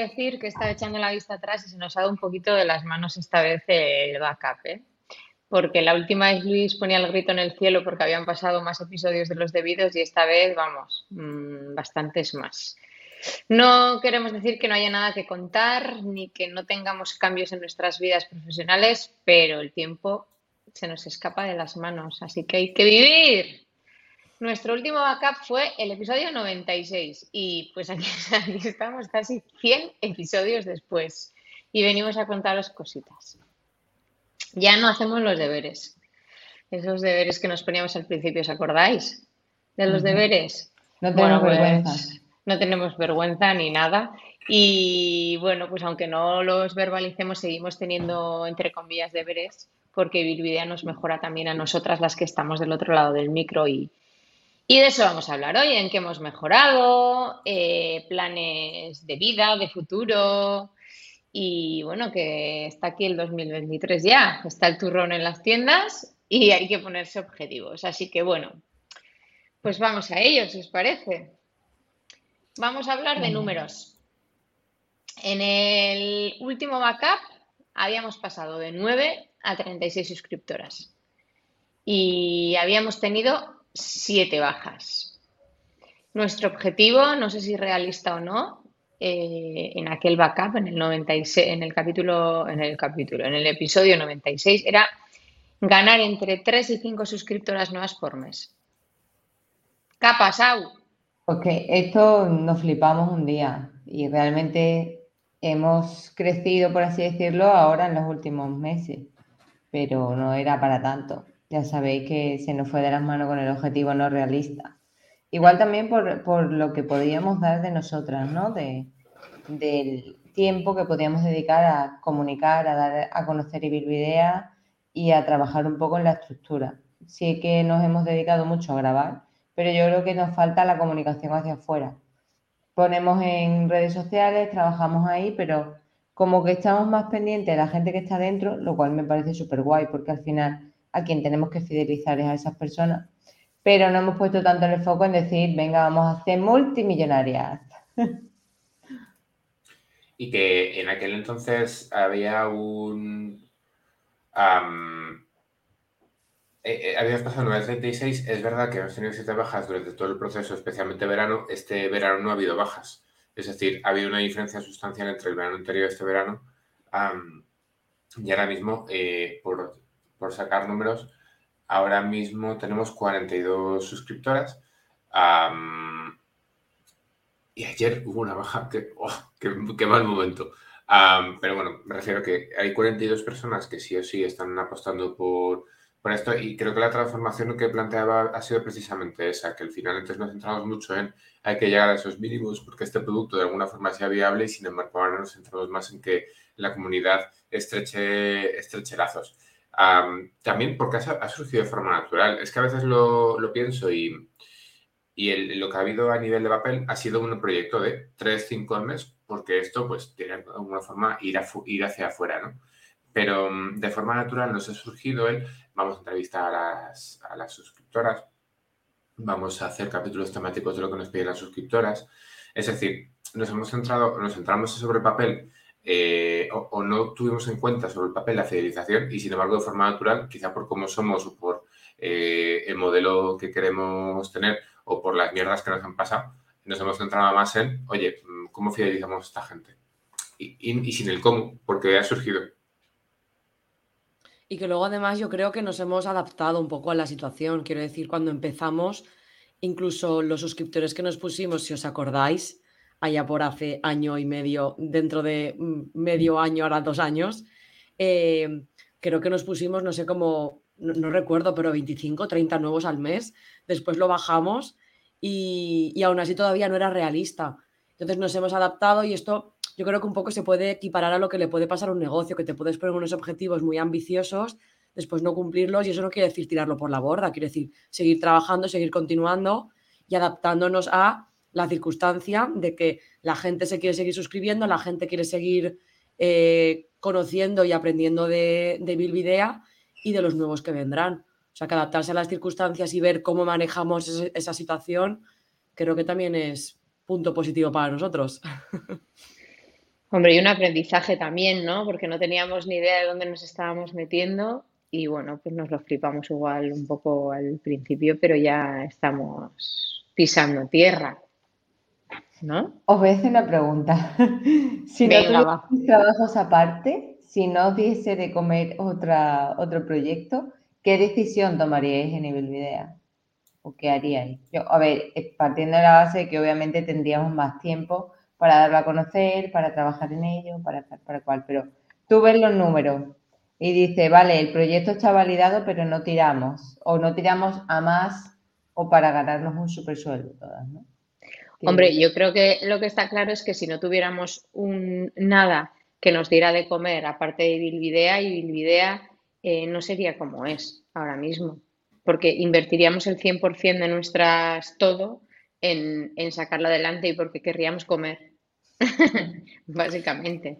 decir que está echando la vista atrás y se nos ha dado un poquito de las manos esta vez el backup, ¿eh? Porque la última vez Luis ponía el grito en el cielo porque habían pasado más episodios de los debidos y esta vez, vamos, mmm, bastantes más. No queremos decir que no haya nada que contar ni que no tengamos cambios en nuestras vidas profesionales, pero el tiempo se nos escapa de las manos, así que hay que vivir. Nuestro último backup fue el episodio 96 y pues aquí, aquí, estamos casi 100 episodios después y venimos a contaros cositas. Ya no hacemos los deberes. Esos deberes que nos poníamos al principio, ¿os acordáis? De los deberes. No tenemos bueno, vergüenza. Pues, no tenemos vergüenza ni nada. Y bueno, pues aunque no los verbalicemos, seguimos teniendo, entre comillas, deberes, porque Bilvidea nos mejora también a nosotras las que estamos del otro lado del micro y, y de eso vamos a hablar hoy, en qué hemos mejorado, eh, planes de vida, de futuro. Y bueno, que está aquí el 2023 ya, está el turrón en las tiendas y hay que ponerse objetivos. Así que bueno, pues vamos a ello, si os parece. Vamos a hablar de números. En el último backup habíamos pasado de 9 a 36 suscriptoras y habíamos tenido 7 bajas. Nuestro objetivo, no sé si realista o no, eh, en aquel backup, en el 96, en el capítulo, en el capítulo, en el episodio 96, era ganar entre 3 y 5 suscriptoras nuevas por mes. ¿Qué ha pasado? Ok, esto nos flipamos un día y realmente hemos crecido, por así decirlo, ahora en los últimos meses, pero no era para tanto. Ya sabéis que se nos fue de las manos con el objetivo no realista. Igual también por, por lo que podíamos dar de nosotras, ¿no? De, del tiempo que podíamos dedicar a comunicar, a dar a conocer ideas y a trabajar un poco en la estructura. Sí que nos hemos dedicado mucho a grabar, pero yo creo que nos falta la comunicación hacia afuera. Ponemos en redes sociales, trabajamos ahí, pero como que estamos más pendientes de la gente que está dentro, lo cual me parece súper guay, porque al final a quien tenemos que fidelizar es a esas personas. Pero no hemos puesto tanto el foco en decir, venga, vamos a hacer multimillonarias. Y que en aquel entonces había un... Um, eh, eh, habíamos pasado 9.36, es verdad que hemos tenido siete bajas durante todo el proceso, especialmente verano. Este verano no ha habido bajas. Es decir, ha habido una diferencia sustancial entre el verano anterior y este verano. Y ahora mismo, eh, por, por, sacar números, ahora mismo tenemos 42 suscriptoras. Y ayer hubo una baja, que, oh, qué, qué, mal momento. Pero bueno, me refiero a que hay 42 personas que sí o sí están apostando por por esto, y creo que la transformación que planteaba ha sido precisamente esa, que al final antes nos centramos mucho en hay que llegar a esos mínimos porque este producto de alguna forma sea viable y sin embargo ahora nos centramos más en que la comunidad estreche, estreche lazos. También porque ha, surgido de forma natural. Es que a veces lo, pienso y, y lo que ha habido a nivel de papel ha sido un proyecto de 3-5 meses porque esto pues tiene de alguna forma ir, ir hacia afuera, ¿no? Pero mm, de forma natural nos ha surgido el vamos a entrevistar a las, a las suscriptoras, vamos a hacer capítulos temáticos de lo que nos piden las suscriptoras. Es decir, nos hemos centrado, nos centramos sobre el papel eh, o, no tuvimos en cuenta sobre el papel la fidelización y sin embargo de forma natural, quizá por cómo somos o por eh, el modelo que queremos tener o por las mierdas que nos han pasado, nos hemos centrado más en, oye, ¿cómo fidelizamos a esta gente? Y sin el cómo, porque ha surgido y que luego además yo creo que nos hemos adaptado un poco a la situación. Quiero decir, cuando empezamos, incluso los suscriptores que nos pusimos, si os acordáis, allá por hace año y medio, dentro de medio año, ahora dos años, eh, creo que nos pusimos, no sé cómo, no, no, recuerdo, pero 25, 30 nuevos al mes. Después lo bajamos y, y aún así todavía no era realista. Entonces nos hemos adaptado y esto yo creo que un poco se puede equiparar a lo que le puede pasar a un negocio, que te puedes poner unos objetivos muy ambiciosos, después no cumplirlos y eso no quiere decir tirarlo por la borda, quiere decir seguir trabajando, seguir continuando y adaptándonos a la circunstancia de que la gente se quiere seguir suscribiendo, la gente quiere seguir eh, conociendo y aprendiendo de, de Bilbidea y de los nuevos que vendrán. O sea, que adaptarse a las circunstancias y ver cómo manejamos esa situación, creo que también es punto positivo para nosotros. Hombre, y un aprendizaje también, ¿no? Porque no teníamos ni idea de dónde nos estábamos metiendo y bueno, pues nos lo flipamos igual un poco al principio, pero ya estamos pisando tierra, ¿no? Os voy a hacer una pregunta. si no trabajos aparte, si no os diese de comer otra, otro proyecto, ¿qué decisión tomaríais en nivel idea? ¿O qué haríais? Yo, a ver, eh, partiendo de la base de que obviamente tendríamos más tiempo para darlo a conocer, para trabajar en ello, para, para cual, pero tú ves los números y dice, vale, el proyecto está validado, pero no tiramos, o no tiramos a más o para ganarnos un super sueldo todas, ¿no? Hombre, yo creo que lo que está claro es que si no tuviéramos un nada que nos diera de comer, aparte de Bilvidea, y Bilvidea eh, no sería como es ahora mismo, porque invertiríamos el 100% de nuestras todo en, en sacarla adelante y porque querríamos comer, básicamente.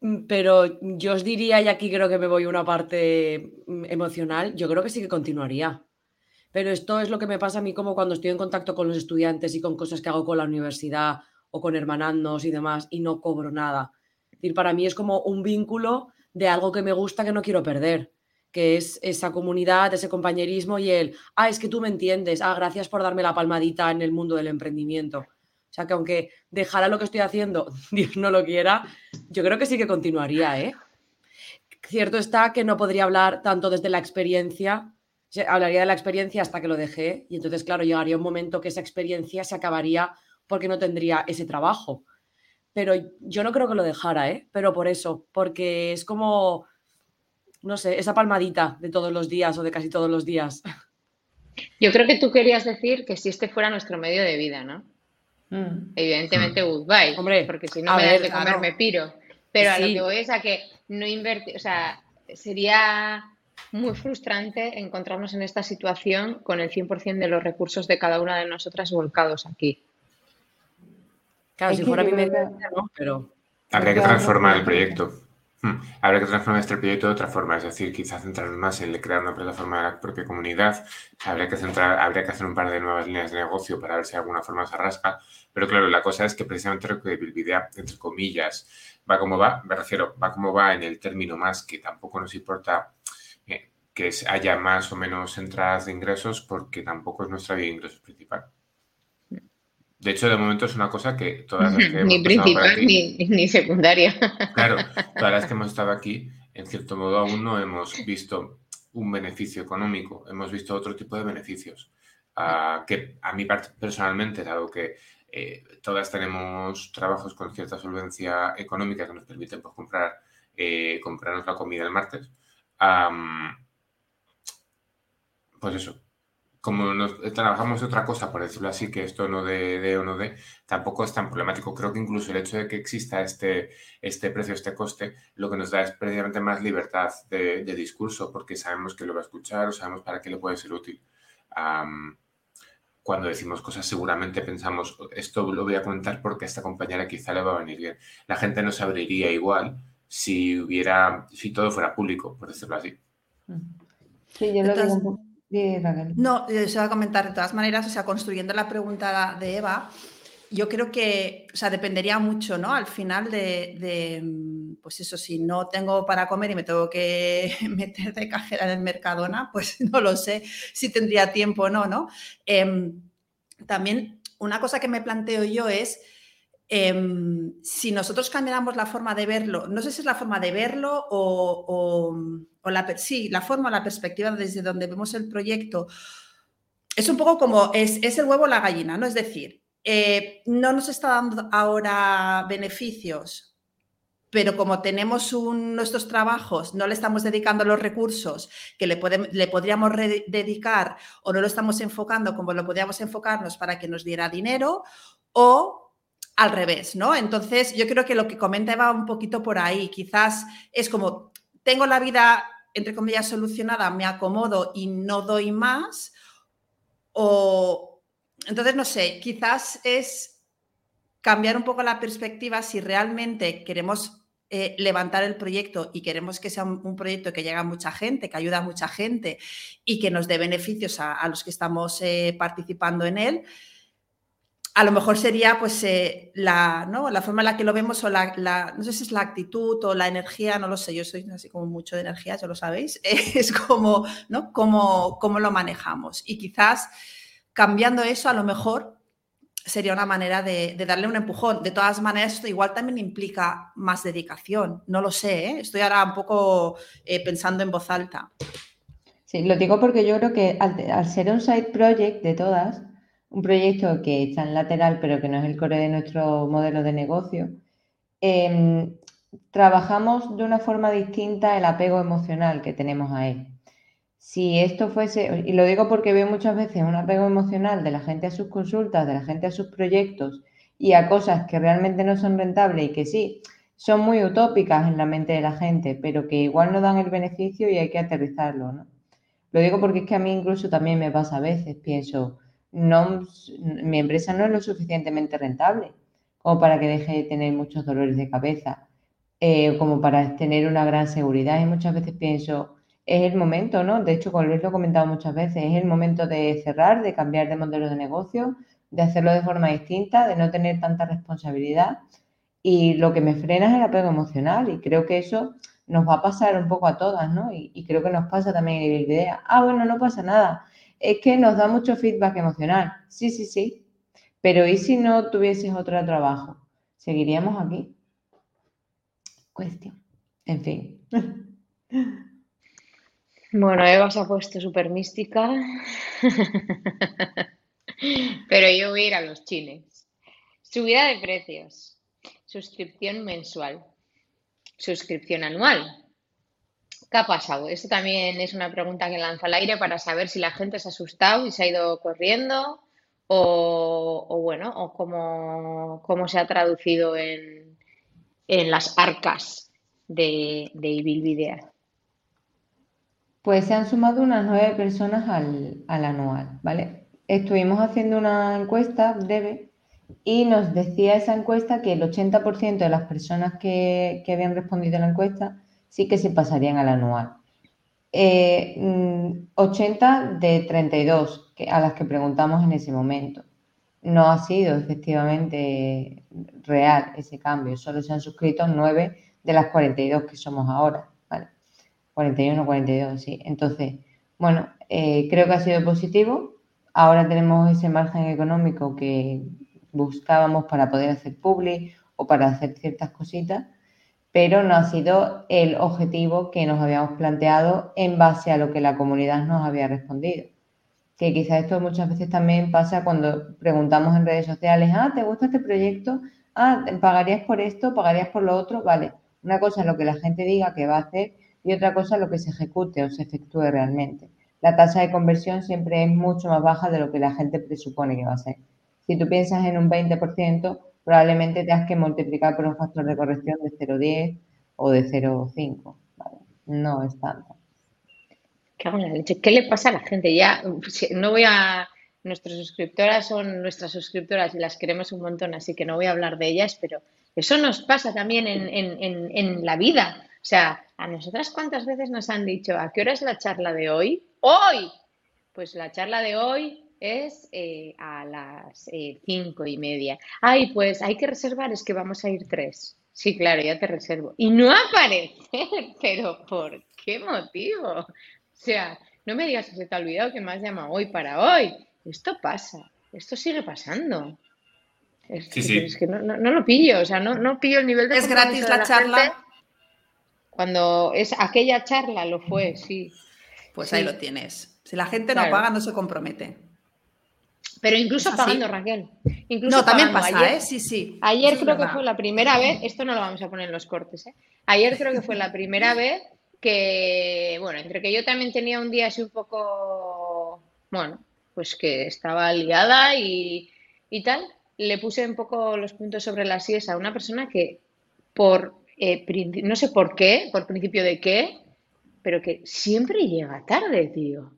Mm, pero yo os diría, y aquí creo que me voy a una parte emocional, yo creo que sí que continuaría. Pero esto es lo que me pasa a mí como cuando estoy en contacto con los estudiantes y con cosas que hago con la universidad o con hermanandos y demás y no cobro nada. Decir, para mí es como un vínculo de algo que me gusta que no quiero perder, que es esa comunidad, ese compañerismo y el, ah, es que tú me entiendes, ah, gracias por darme la palmadita en el mundo del emprendimiento. O sea que aunque dejara lo que estoy haciendo, Dios no lo quiera, yo creo que sí que continuaría, ¿eh? Cierto está que no podría hablar tanto desde la experiencia, hablaría de la experiencia hasta que lo dejé y entonces, claro, llegaría un momento que esa experiencia se acabaría porque no tendría ese trabajo. Pero yo no creo que lo dejara, ¿eh? Pero por eso, porque es como, no sé, esa palmadita de todos los días o de casi todos los días. Yo creo que tú querías decir que si este fuera nuestro medio de vida, ¿no? Mm. Evidentemente, goodbye. Hombre, porque si no me das de comer, me piro. Pero a lo que voy es a que no invertir, o sea, sería muy frustrante encontrarnos en esta situación con el 100% de los recursos de cada una de nosotras volcados aquí. Claro, si fuera mi mente, ¿no? Pero... Habría que transformar el proyecto. Hmm. Habrá que transformar este proyecto de otra forma, es decir, quizás centrarnos más en crear una plataforma de la propia comunidad. Habría que, centrar, habría que hacer un par de nuevas líneas de negocio para ver si de alguna forma se rasca. Pero claro, la cosa es que precisamente lo que Bilbidea, entre comillas, va como va, me refiero, va como va en el término más que tampoco nos importa que haya más o menos entradas de ingresos porque tampoco es nuestra vía de ingresos principal. De hecho, de momento es una cosa que todas las que Ni principal ni, secundaria. Claro, todas las que hemos estado aquí, en cierto modo, aún no hemos visto un beneficio económico, hemos visto otro tipo de beneficios. Que a mí personalmente, dado que eh, todas tenemos trabajos con cierta solvencia económica que nos permiten pues, comprar, eh, comprarnos la comida el martes, pues eso, como nos, eh, trabajamos otra cosa, por decirlo así, que esto no de, o no de, tampoco es tan problemático. Creo que incluso el hecho de que exista este, este precio, este coste, lo que nos da es precisamente más libertad de, discurso, porque sabemos que lo va a escuchar o sabemos para qué le puede ser útil. cuando decimos cosas, seguramente pensamos, esto lo voy a comentar porque a esta compañera quizá le va a venir bien. La gente no se abriría igual si hubiera, si todo fuera público, por decirlo así. Sí, yo lo digo no, se va a comentar de todas maneras, o sea, construyendo la pregunta de Eva, yo creo que, o sea, dependería mucho, ¿no? Al final de, mm, pues eso, si no tengo para comer y me tengo que meter de cajera en el Mercadona, pues no lo sé si tendría tiempo o no, ¿no? Em, también una cosa que me planteo yo es, em, si nosotros cambiáramos la forma de verlo, no sé si es la forma de verlo o la, sí, la forma, la perspectiva desde donde vemos el proyecto, es un poco como es, el huevo o la gallina, ¿no? Es decir, eh, no nos está dando ahora beneficios, pero como tenemos nuestros trabajos, no le estamos dedicando los recursos que le, le podríamos dedicar o no lo estamos enfocando como lo podríamos enfocarnos para que nos diera dinero o al revés, ¿no? Entonces, yo creo que lo que comenta va un poquito por ahí. Quizás es como tengo la vida, entre comillas, solucionada, me acomodo y no doy más. O entonces, no sé, quizás es cambiar un poco la perspectiva si realmente queremos eh, levantar el proyecto y queremos que sea un, proyecto que llegue a mucha gente, que ayuda a mucha gente y que nos dé beneficios a, los que estamos eh, participando en él, a lo mejor sería pues eh, la, ¿no? la forma en la que lo vemos o la, no sé si es la actitud o la energía, no lo sé, yo soy así como mucho de energía, ya lo sabéis, es como, ¿no? Cómo, cómo lo manejamos. Y quizás cambiando eso, a lo mejor sería una manera de, darle un empujón. De todas maneras, esto igual también implica más dedicación. No lo sé, ¿eh? estoy ahora un poco eh, pensando en voz alta. Sí, lo digo porque yo creo que al, ser un side project de todas, un proyecto que está en lateral pero que no es el core de nuestro modelo de negocio, em, trabajamos de una forma distinta el apego emocional que tenemos a él si esto fuese, y lo digo porque veo muchas veces un apego emocional de la gente a sus consultas, de la gente a sus proyectos y a cosas que realmente no son rentables y que sí, son muy utópicas en la mente de la gente, pero que igual no dan el beneficio y hay que aterrizarlo, ¿no? Lo digo porque es que a mí incluso también me pasa a veces, pienso, no, mi empresa no es lo suficientemente rentable como para que deje de tener muchos dolores de cabeza, eh, como para tener una gran seguridad y muchas veces pienso, es el momento, ¿no? De hecho, con Luis lo he comentado muchas veces, es el momento de cerrar, de cambiar de modelo de negocio, de hacerlo de forma distinta, de no tener tanta responsabilidad. Y lo que me frena es el apego emocional y creo que eso nos va a pasar un poco a todas, ¿no? Y, creo que nos pasa también el idea. Ah, bueno, no pasa nada. Es que nos da mucho feedback emocional. Sí, sí, sí. Pero ¿y si no tuvieses otro trabajo? ¿Seguiríamos aquí? Cuestión. En fin. Bueno, Eva se ha puesto súper mística. Pero yo voy a ir a los chines. Subida de precios. Suscripción mensual. Suscripción anual. ¿Qué ha pasado? Esto también es una pregunta que lanza al aire para saber si la gente se ha asustado y se ha ido corriendo o, bueno, o cómo, se ha traducido en, las arcas de, de Ibilvidea. Pues se han sumado unas nueve personas al, anual, ¿vale? Estuvimos haciendo una encuesta breve y nos decía esa encuesta que el 80% de las personas que, habían respondido a la encuesta sí que se pasarían al anual. 80 eh, mm, de 32 que, a las que preguntamos en ese momento. No ha sido efectivamente real ese cambio, solo se han suscrito 9 de las 42 que somos ahora. 41, 42, sí. Entonces, bueno, eh, creo que ha sido positivo. Ahora tenemos ese margen económico que buscábamos para poder hacer public o para hacer ciertas cositas, pero no ha sido el objetivo que nos habíamos planteado en base a lo que la comunidad nos había respondido. Que quizás esto muchas veces también pasa cuando preguntamos en redes sociales, ah, ¿te gusta este proyecto? Ah, ¿pagarías por esto? ¿Pagarías por lo otro? Vale, una cosa es lo que la gente diga que va a hacer y otra cosa lo que se ejecute o se efectúe realmente. La tasa de conversión siempre es mucho más baja de lo que la gente presupone que va a ser. Si tú piensas en un 20%, probablemente tengas que multiplicar por un factor de corrección de 0,10 o de 0,5. No es tanto. ¿Qué le pasa a la gente? Ya no voy a. Nuestras suscriptoras son nuestras suscriptoras y las queremos un montón, así que no voy a hablar de ellas, pero eso nos pasa también en, en, en la vida. O sea, ¿a nosotras cuántas veces nos han dicho a qué hora es la charla de hoy? ¡Hoy! Pues la charla de hoy es eh, a las eh, cinco y media. Ay, pues hay que reservar, es que vamos a ir tres. Sí, claro, ya te reservo. Y no aparece, pero ¿por qué motivo? O sea, no me digas que se te ha olvidado que me has llamado hoy para hoy. Esto pasa, esto sigue pasando. Es, sí, sí. es que no, lo pillo, o sea, no, no pillo el nivel de... Es gratis la, charla. Cuando es aquella charla lo fue, sí. Pues ahí lo tienes. Si la gente no paga, no se compromete. Pero incluso pagando, Raquel. Incluso no, también pasa, ¿eh? Sí, sí. Ayer creo que fue la primera vez, esto no lo vamos a poner en los cortes, ¿eh? Ayer creo que fue la primera vez que, bueno, entre que yo también tenía un día así un poco, bueno, pues que estaba liada y, y tal, le puse un poco los puntos sobre las IES a una persona que por eh, no sé por qué, por principio de qué, pero que siempre llega tarde, tío.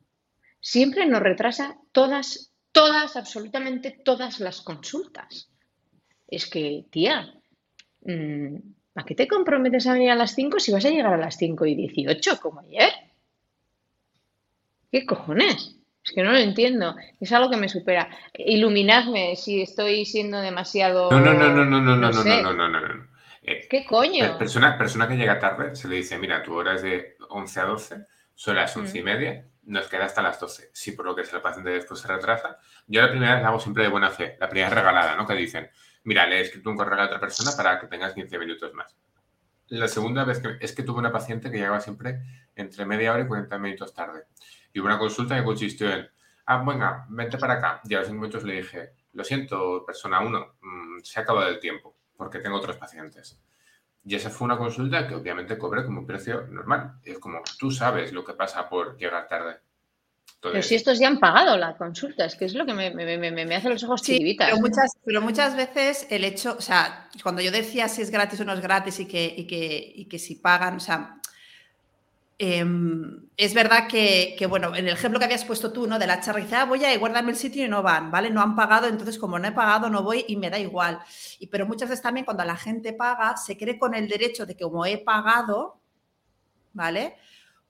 Siempre nos retrasa todas, todas, absolutamente todas las consultas. Es que, tía, mm, ¿a qué te comprometes a venir a las 5 si vas a llegar a las 5 y 18 como ayer? ¿Qué cojones? Es que no lo entiendo. Es algo que me supera. Iluminadme si estoy siendo demasiado. No, no, no, no, no, no, no, no, no, no, no, no, no. Eh, ¿Qué coño? Persona, persona que llega tarde se le dice: mira, tu hora es de 11 a 12, son las 11 y mm. media, nos queda hasta las 12. Si por lo que sea el paciente después se retrasa, yo la primera la hago siempre de buena fe, la primera regalada, ¿no? Que dicen, mira, le he escrito un correo a otra persona para que tengas 15 minutos más. La segunda vez que, es que tuve una paciente que llegaba siempre entre media hora y 40 minutos tarde. Y hubo una consulta que consistió en, ah, venga, vente para acá. Y a los 5 minutos le dije, lo siento, persona 1, mm, se ha acabado el tiempo, porque tengo otros pacientes. Y esa fue una consulta que obviamente cobré como precio normal. Es como, tú sabes lo que pasa por llegar tarde. pero si estos ya han pagado la consulta, es que es lo que me, me, hace los ojos sí, Pero muchas, pero muchas veces el hecho, o sea, cuando yo decía si es gratis o no es gratis y que, y que, y que si pagan, o sea, Em, es verdad que, bueno, en el ejemplo que habías puesto tú, ¿no? De la charla, ah, voy a guardarme el sitio y no van, ¿vale? No han pagado, entonces como no he pagado, no voy y me da igual. Y, pero muchas veces también cuando la gente paga, se cree con el derecho de que como he pagado, ¿vale?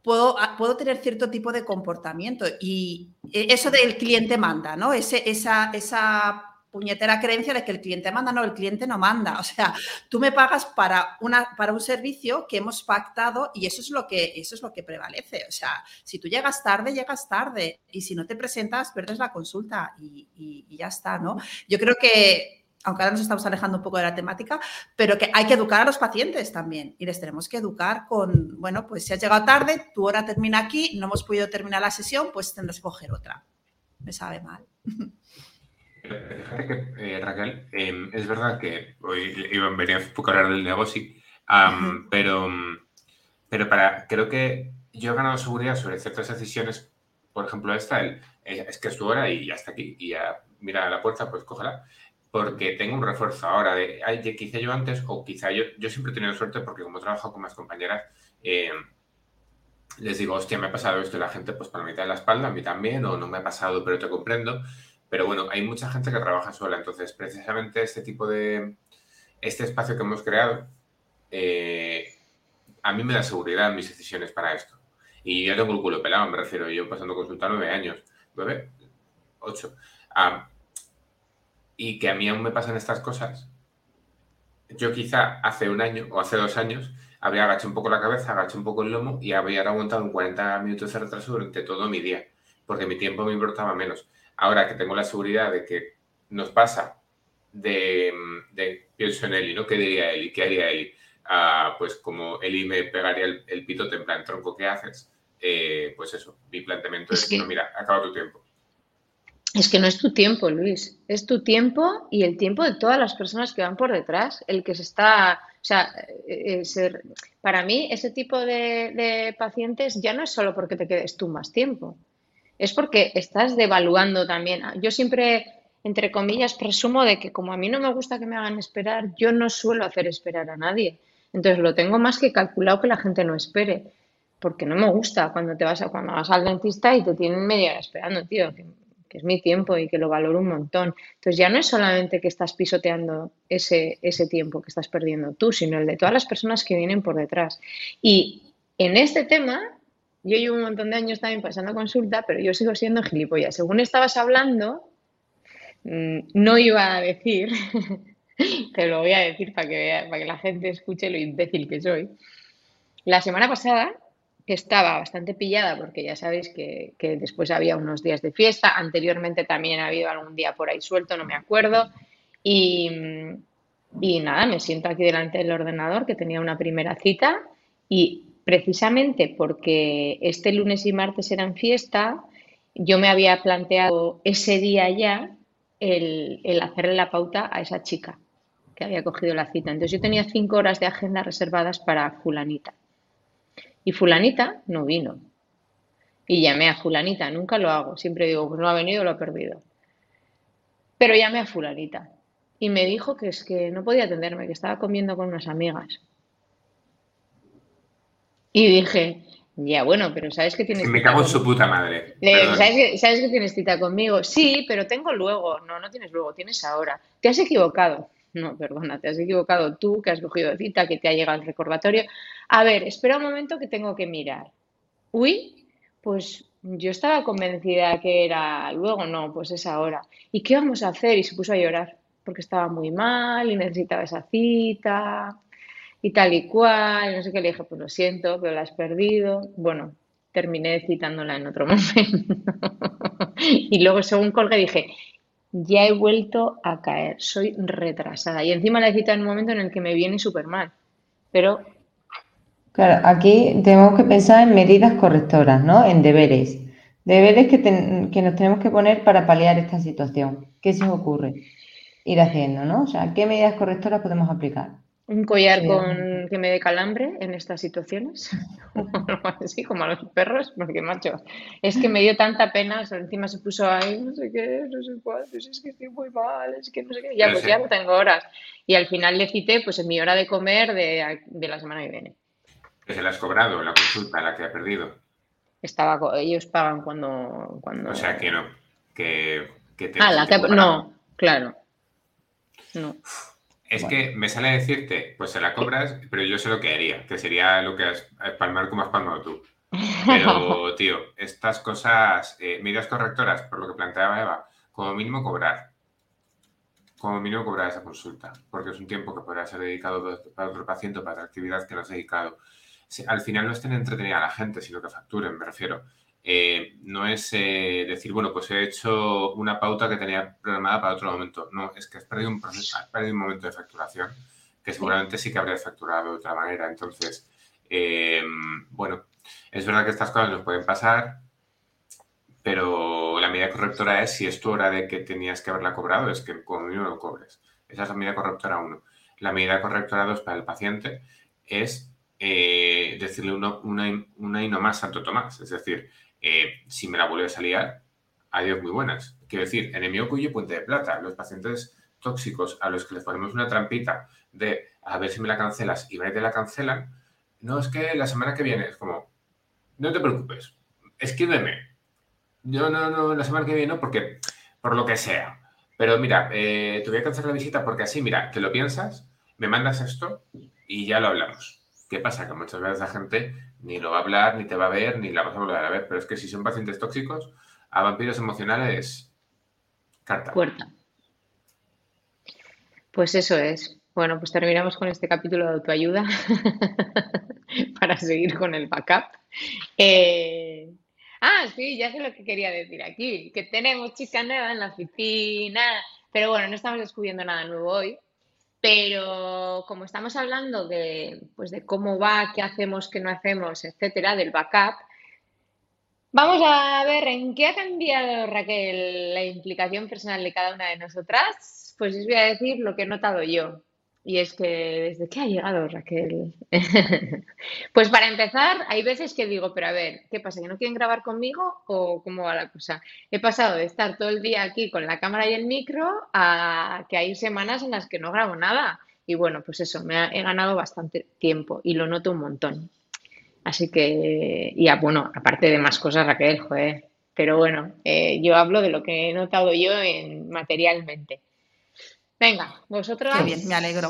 Puedo, ah, puedo tener cierto tipo de comportamiento. Y eh, eso del cliente manda, ¿no? Ese, esa, esa puñetera creencia de que el cliente manda, no, el cliente no manda. O sea, tú me pagas para, una, para un servicio que hemos pactado y eso es, lo que, eso es lo que prevalece. O sea, si tú llegas tarde, llegas tarde y si no te presentas, pierdes la consulta y, ya está, ¿no? Yo creo que, aunque ahora nos estamos alejando un poco de la temática, pero que hay que educar a los pacientes también y les tenemos que educar con, bueno, pues si has llegado tarde, tu hora termina aquí, no hemos podido terminar la sesión, pues tendrás que coger otra. Me sabe mal. Eh, Raquel, em, es verdad que hoy venía un poco a hablar del negocio, pero, pero para, creo que yo he ganado seguridad sobre ciertas decisiones, por ejemplo, esta, el, es que es tu hora y ya está aquí, y ya mira a la puerta, pues cógela, porque tengo un refuerzo ahora de, ay, que hice yo antes, o quizá yo, yo siempre he tenido suerte porque como he trabajado con más compañeras, em, les digo, hostia, me ha pasado esto y la gente, pues para mitad de la espalda, a mí también, o no me ha pasado, pero te comprendo. Pero bueno, hay mucha gente que trabaja sola, entonces precisamente este tipo de, este espacio que hemos creado, eh, a mí me da seguridad en mis decisiones para esto. Y yo tengo el culo pelado, me refiero, yo pasando consulta nueve años, nueve, ocho. y que a mí aún me pasan estas cosas. Yo quizá hace un año o hace dos años habría agachado un poco la cabeza, agachado un poco el lomo y habría aguantado un 40 minutos de retraso durante todo mi día, porque mi tiempo me importaba menos. Ahora que tengo la seguridad de que nos pasa de, pienso en Eli, ¿no? ¿Qué diría Eli? ¿Qué haría Eli? Ah, pues como Eli me pegaría el, el pitote en plan, tronco, ¿qué haces? Eh, pues eso, mi planteamiento es, que, no, mira, acaba tu tiempo. Es que no es tu tiempo, Luis, es tu tiempo y el tiempo de todas las personas que van por detrás, el que se está, o sea, eh, eh, para mí ese tipo de pacientes ya no es solo porque te quedes tú más tiempo, es porque estás devaluando también. Yo siempre, entre comillas, presumo de que como a mí no me gusta que me hagan esperar, yo no suelo hacer esperar a nadie. Entonces lo tengo más que calculado que la gente no espere, porque no me gusta cuando te vas a, cuando vas al dentista y te tienen media hora esperando, tío, que, es mi tiempo y que lo valoro un montón. Entonces ya no es solamente que estás pisoteando ese, ese tiempo que estás perdiendo tú, sino el de todas las personas que vienen por detrás. Y en este tema yo llevo un montón de años también pasando consulta, pero yo sigo siendo gilipollas. Según estabas hablando, mm, no iba a decir, te lo voy a decir para que, para que la gente escuche lo imbécil que soy. La semana pasada estaba bastante pillada porque ya sabéis que, que, después había unos días de fiesta, anteriormente también ha habido algún día por ahí suelto, no me acuerdo, y, y nada, me siento aquí delante del ordenador que tenía una primera cita y precisamente porque este lunes y martes eran fiesta, yo me había planteado ese día ya el, hacerle la pauta a esa chica que había cogido la cita. Entonces yo tenía cinco horas de agenda reservadas para fulanita. Y fulanita no vino. Y llamé a fulanita, nunca lo hago, siempre digo, pues no ha venido, lo ha perdido. Pero llamé a fulanita y me dijo que es que no podía atenderme, que estaba comiendo con unas amigas. Y dije, ya bueno, pero ¿sabes que tienes Me cago en su puta madre. ¿sabes, que, ¿sabes, que, tienes cita conmigo? Sí, pero tengo luego. No, no tienes luego, tienes ahora. Te has equivocado. no, perdona, te has equivocado tú, que has cogido cita, que te ha llegado el recordatorio. A ver, espera un momento que tengo que mirar. Uy, pues yo estaba convencida que era luego, no, pues es ahora. ¿Y qué vamos a hacer? Y se puso a llorar porque estaba muy mal y necesitaba esa cita y tal y cual. No sé qué le dije, pues lo siento, pero la has perdido. Bueno, terminé citándola en otro momento. y luego, según colgué, dije, ya he vuelto a caer, soy retrasada. Y encima la he citado en un momento en el que me viene súper mal. Pero. Claro, aquí tenemos que pensar en medidas correctoras, ¿no? En deberes. Deberes que, que nos tenemos que poner para paliar esta situación. ¿Qué se os ocurre? Ir haciendo, ¿no? O sea, ¿qué medidas correctoras podemos aplicar? Un collar con que me dé calambre en estas situaciones, así como a los perros, porque macho, es que me dio tanta pena, encima se puso ahí, no sé qué, no sé cuál, pues es que estoy muy mal, es que no sé qué, ya pues ya no tengo horas. Y al final le cité pues en mi hora de comer de, de la semana que viene. ¿Que se la has cobrado la consulta, la que ha perdido? Estaba, ellos pagan cuando, cuando... O sea que no, que, que te... Ah, la que... No, claro. No. Es que me sale a decirte, pues se la cobras, pero yo sé lo que haría, que sería lo que has palmar como has palmado tú. Pero, tío, estas cosas, eh, medidas correctoras, por lo que planteaba Eva, como mínimo cobrar. Como mínimo cobrar esa consulta, porque es un tiempo que podrá ser dedicado para otro paciente para otra actividad que no has dedicado. al final no estén entretenida a la gente, sino que facturen, me refiero. Eh, no es eh, decir, bueno, pues he hecho una pauta que tenía programada para otro momento. No, es que has perdido un, proceso, has perdido un momento de facturación que seguramente sí que habrías facturado de otra manera. Entonces, eh, bueno, es verdad que estas cosas nos pueden pasar, pero la medida correctora es si es tu hora de que tenías que haberla cobrado, es que como mínimo lo cobres. Esa es la medida correctora uno. La medida correctora dos para el paciente es decirle una, una y no más Santo Tomás. Es decir, eh, si me la vuelves a liar, adiós muy buenas. Quiero decir, enemigo cuyo puente de plata. Los pacientes tóxicos a los que les ponemos una trampita de a ver si me la cancelas y me te la cancelan, no es que la semana que viene es como, no te preocupes, escríbeme. No, no, no, la semana que viene no, porque por lo que sea. Pero mira, eh, te voy a cancelar la visita porque así, mira, que lo piensas, me mandas esto y ya lo hablamos. ¿Qué pasa? Que muchas veces la gente ni lo va a hablar, ni te va a ver, ni la vas a volver a ver. Pero es que si son pacientes tóxicos, a vampiros emocionales, carta. Puerta. Pues eso es. Bueno, pues terminamos con este capítulo de autoayuda para seguir con el backup. Eh, ah, sí, ya sé lo que quería decir aquí, que tenemos chica nueva en la oficina, pero bueno, no estamos descubriendo nada nuevo hoy, pero como estamos hablando de, pues de cómo va, qué hacemos, qué no hacemos, etcétera, del backup, vamos a ver en qué ha cambiado, Raquel, la implicación personal de cada una de nosotras. Pues os voy a decir lo que he notado yo. Y es que desde que ha llegado Raquel. pues para empezar, hay veces que digo, pero a ver, ¿qué pasa? ¿Que no quieren grabar conmigo o cómo va la cosa? He pasado de estar todo el día aquí con la cámara y el micro a que hay semanas en las que no grabo nada. Y bueno, pues eso, me he ganado bastante tiempo y lo noto un montón. Así que, ya bueno, aparte de más cosas, Raquel, joder. Pero bueno, eh, yo hablo de lo que he notado yo en, materialmente. Venga, vosotros. Qué bien, me alegro.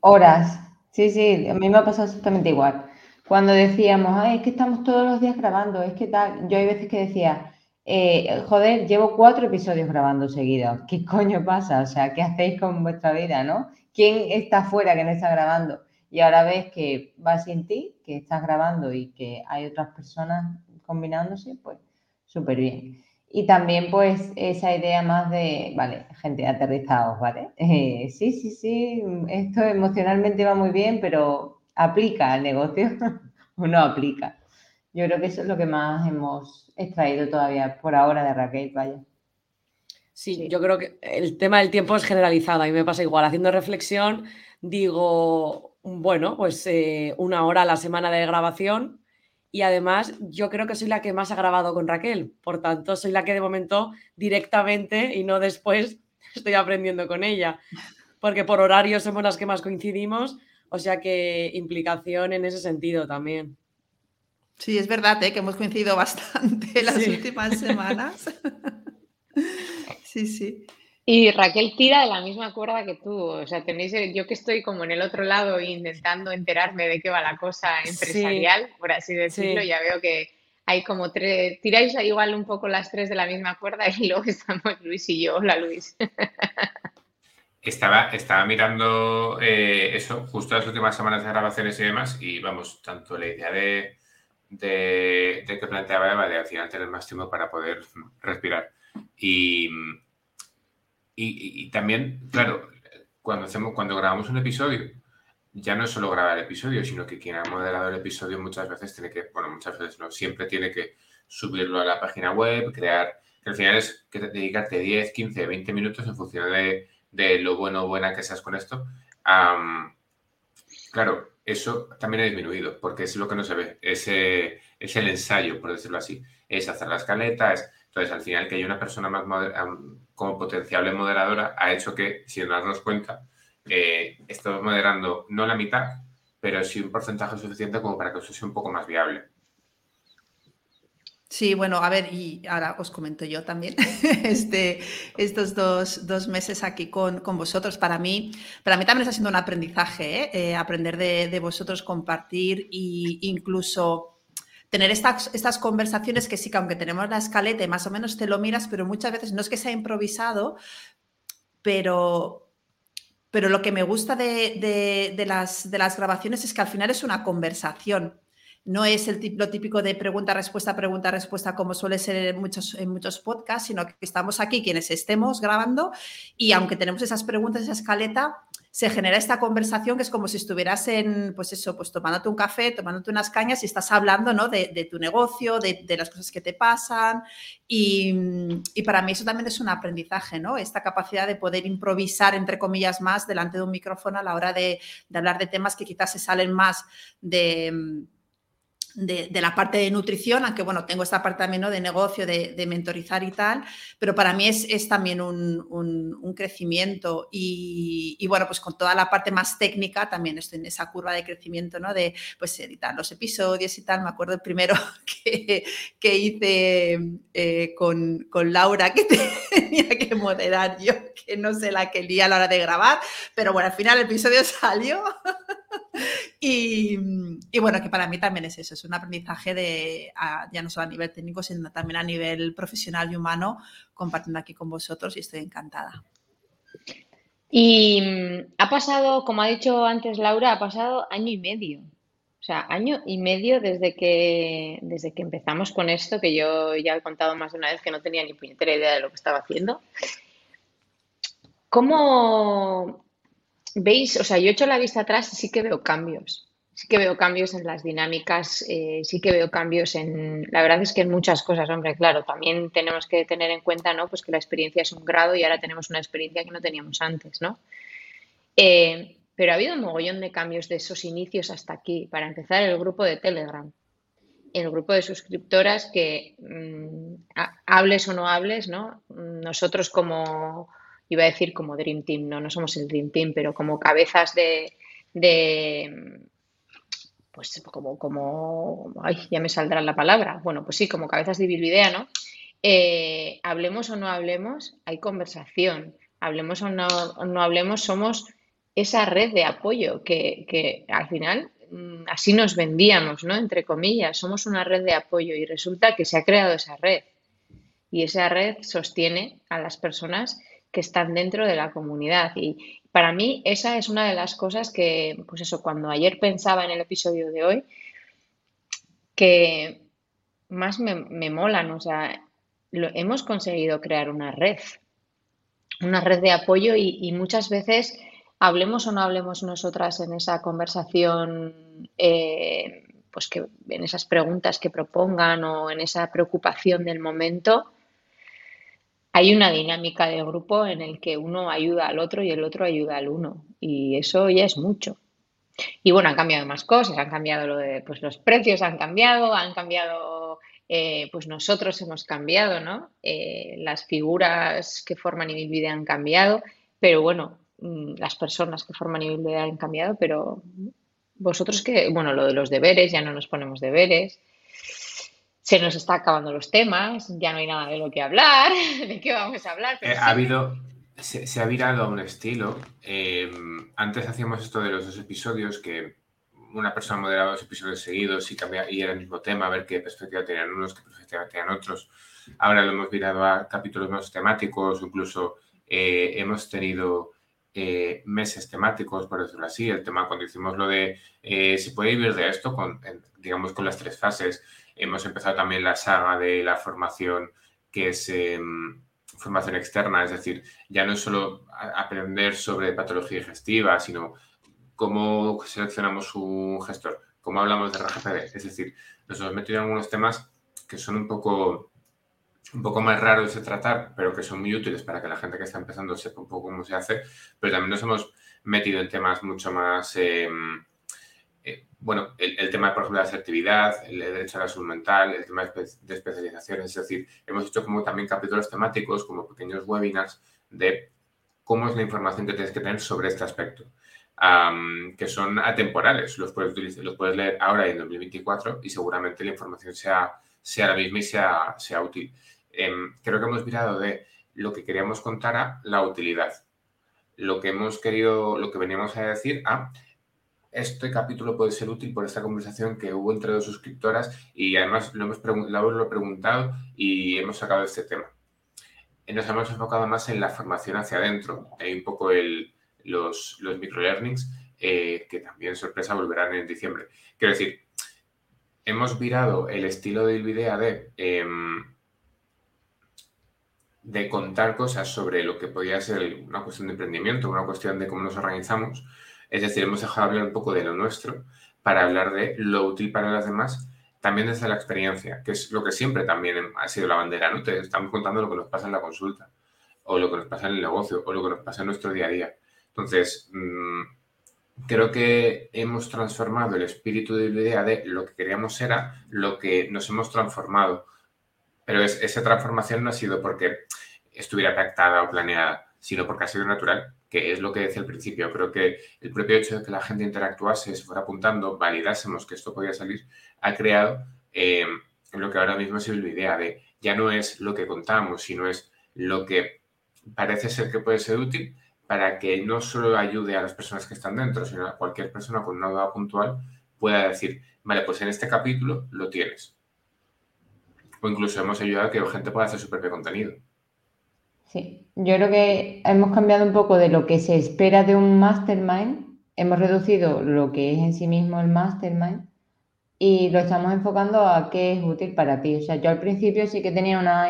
Horas. Sí, sí, a mí me ha pasado exactamente igual. Cuando decíamos, Ay, es que estamos todos los días grabando, es que tal, yo hay veces que decía, eh, joder, llevo cuatro episodios grabando seguidos. ¿Qué coño pasa? O sea, ¿qué hacéis con vuestra vida, no? ¿Quién está fuera que no está grabando? Y ahora ves que va sin ti, que estás grabando y que hay otras personas combinándose, pues súper bien. Y también pues esa idea más de, vale, gente, aterrizados, ¿vale? Eh, sí, sí, sí, esto emocionalmente va muy bien, pero ¿aplica al negocio o no aplica? Yo creo que eso es lo que más hemos extraído todavía por ahora de Raquel, vaya. Sí, yo creo que el tema del tiempo es generalizado. A mí me pasa igual. Haciendo reflexión, digo, bueno, pues eh, una hora a la semana de grabación y además yo creo que soy la que más ha grabado con Raquel, por tanto soy la que de momento directamente y no después estoy aprendiendo con ella, porque por horario somos las que más coincidimos, o sea que implicación en ese sentido también. Sí, es verdad ¿eh? que hemos coincidido bastante las últimas semanas. sí, sí. Y Raquel tira de la misma cuerda que tú. O sea, tenéis, yo que estoy como en el otro lado intentando enterarme de qué va la cosa empresarial, por así decirlo, ya veo que hay como tres, tiráis igual un poco las tres de la misma cuerda y luego estamos Luis y yo. Hola Luis. Estaba, estaba mirando eh, eso, justo las últimas semanas de grabaciones y demás, y vamos, tanto la idea de, de, que planteaba Eva de al final tener más tiempo para poder respirar. Y, y, también, claro, cuando, hacemos, cuando grabamos un episodio, ya no es solo grabar el episodio, sino que quien ha moderado el episodio muchas veces tiene que, bueno, muchas veces no, siempre tiene que subirlo a la página web, crear, que al final es que dedicarte 10, 15, 20 minutos en función de, de lo bueno o buena que seas con esto. claro, eso también ha disminuido, porque es lo que no se ve, ese es el ensayo, por decirlo así, es hacer la escaleta, es, entonces al final que haya una persona más como potenciable moderadora ha hecho que, sin darnos cuenta, eh, estamos moderando no la mitad, pero sí un porcentaje suficiente como para que eso sea un poco más viable. Sí, bueno, a ver, y ahora os comento yo también, este, estos dos, meses aquí con, vosotros, para mí, para mí también está siendo un aprendizaje, ¿eh? Eh, aprender de, vosotros, compartir e incluso tener estas, estas conversaciones que sí que aunque tenemos la escaleta y más o menos te lo miras, pero muchas veces no es que sea improvisado, pero, pero lo que me gusta de, las, de las grabaciones es que al final es una conversación. No es el lo típico de pregunta-respuesta, pregunta-respuesta como suele ser en muchos, en muchos podcasts, sino que estamos aquí quienes estemos grabando y aunque tenemos esas preguntas, esa escaleta, se genera esta conversación que es como si estuvieras en, pues eso, pues tomándote un café, tomándote unas cañas y estás hablando, ¿no? De, tu negocio, de, las cosas que te pasan y, para mí eso también es un aprendizaje, ¿no? Esta capacidad de poder improvisar, entre comillas, más delante de un micrófono a la hora de hablar de temas que quizás se salen más de de, la parte de nutrición, aunque bueno, tengo esta parte también de negocio, de, mentorizar y tal, pero para mí es, también un, crecimiento y, bueno, pues con toda la parte más técnica también estoy en esa curva de crecimiento, ¿no? De pues editar los episodios y tal. Me acuerdo el primero que, hice eh, con, con, Laura, que tenía que moderar yo, que no sé la que lía a la hora de grabar, pero bueno, al final el episodio salió. Y, y bueno, que para mí también es eso, es un aprendizaje de, ya no solo a nivel técnico, sino también a nivel profesional y humano, compartiendo aquí con vosotros y estoy encantada. Y mm, ha pasado, como ha dicho antes Laura, ha pasado año y medio. O sea, año y medio desde que, desde que empezamos con esto, que yo ya he contado más de una vez que no tenía ni puñetera idea de lo que estaba haciendo. ¿Cómo veis? O sea, yo he hecho la vista atrás y sí que veo cambios sí que veo cambios en las dinámicas, eh, sí que veo cambios en, la verdad es que en muchas cosas, hombre, claro, también tenemos que tener en cuenta, ¿no? Pues que la experiencia es un grado y ahora tenemos una experiencia que no teníamos antes, ¿no? Eh, pero ha habido un mogollón de cambios de esos inicios hasta aquí. Para empezar, el grupo de Telegram, el grupo de suscriptoras que mm, hables o no hables, ¿no? Nosotros como, iba a decir como Dream Team, no, no somos el Dream Team, pero como cabezas de pues como, como, ay, ya me saldrá la palabra, bueno, pues sí, como cabezas de Bilbidea, ¿no? Eh, hablemos o no hablemos, hay conversación, hablemos o no, no hablemos, somos esa red de apoyo que, que, al final mm, así nos vendíamos, ¿no? Entre comillas, somos una red de apoyo y resulta que se ha creado esa red y esa red sostiene a las personas que están dentro de la comunidad. Y, para mí esa es una de las cosas que, pues eso, cuando ayer pensaba en el episodio de hoy, que más me, me molan, o sea, lo, hemos conseguido crear una red, una red de apoyo y, muchas veces, hablemos o no hablemos nosotras en esa conversación, eh, pues que en esas preguntas que propongan o en esa preocupación del momento, hay una dinámica de grupo en el que uno ayuda al otro y el otro ayuda al uno. Y eso ya es mucho. Y bueno, han cambiado más cosas, han cambiado lo de, pues los precios han cambiado, han cambiado, eh, pues nosotros hemos cambiado, ¿no? Eh, las figuras que forman Ibilvide han cambiado, pero bueno, mm, las personas que forman Ibilvide han cambiado, pero vosotros que, bueno, lo de los deberes, ya no nos ponemos deberes, se nos está acabando los temas, ya no hay nada de lo que hablar, de qué vamos a hablar. Eh, ha habido, se, ha virado a un estilo. Em, antes hacíamos esto de los dos episodios, que una persona moderaba dos episodios seguidos y, cambia, y era el mismo tema, a ver qué perspectiva tenían unos, qué perspectiva tenían otros. Ahora lo hemos virado a capítulos más temáticos, incluso eh, hemos tenido eh, meses temáticos, por decirlo así. El tema, cuando hicimos lo de eh, se puede vivir de esto, con, digamos, con las tres fases, hemos empezado también la saga de la formación que es em, formación externa, es decir, ya no es solo aprender sobre patología digestiva, sino cómo seleccionamos un gestor, cómo hablamos de RGPD. Es decir, nos hemos metido en algunos temas que son un poco, un poco más raros de tratar, pero que son muy útiles para que la gente que está empezando sepa un poco cómo se hace, pero también nos hemos metido en temas mucho más... Em, bueno, el, tema, por ejemplo, de asertividad, el derecho a la salud mental, el tema de especializaciones, es decir, hemos hecho como también capítulos temáticos, como pequeños webinars de cómo es la información que tienes que tener sobre este aspecto, que son atemporales, los puedes, los puedes leer ahora y en 2024 y seguramente la información sea, sea la misma y sea, sea útil. Em, creo que hemos mirado de lo que queríamos contar a la utilidad, lo que hemos querido, lo que veníamos a decir a este capítulo puede ser útil por esta conversación que hubo entre dos suscriptoras y además lo hemos, lo preguntado y hemos sacado este tema. Eh, nos hemos enfocado más en la formación hacia adentro, hay un poco el, los, los microlearnings eh, que también, sorpresa, volverán en diciembre. Quiero decir, hemos virado el estilo de Ilvidea de, em, de contar cosas sobre lo que podía ser una cuestión de emprendimiento, una cuestión de cómo nos organizamos, es decir, hemos dejado hablar un poco de lo nuestro para hablar de lo útil para las demás, también desde la experiencia, que es lo que siempre también ha sido la bandera, ¿no? Te estamos contando lo que nos pasa en la consulta, o lo que nos pasa en el negocio, o lo que nos pasa en nuestro día a día. Entonces, mm, creo que hemos transformado el espíritu de la idea de lo que queríamos era lo que nos hemos transformado. Pero esa transformación no ha sido porque estuviera pactada o planeada, sino porque ha sido natural que es lo que decía al principio. Creo que el propio hecho de que la gente interactuase, se fuera apuntando, validásemos que esto podía salir, ha creado eh, lo que ahora mismo es la idea de ya no es lo que contamos, sino es lo que parece ser que puede ser útil para que no solo ayude a las personas que están dentro, sino a cualquier persona con una duda puntual pueda decir, vale, pues en este capítulo lo tienes. O incluso hemos ayudado a que gente pueda hacer su propio contenido. Sí, yo creo que hemos cambiado un poco de lo que se espera de un mastermind, hemos reducido lo que es en sí mismo el mastermind y lo estamos enfocando a qué es útil para ti. O sea, yo al principio sí que tenía una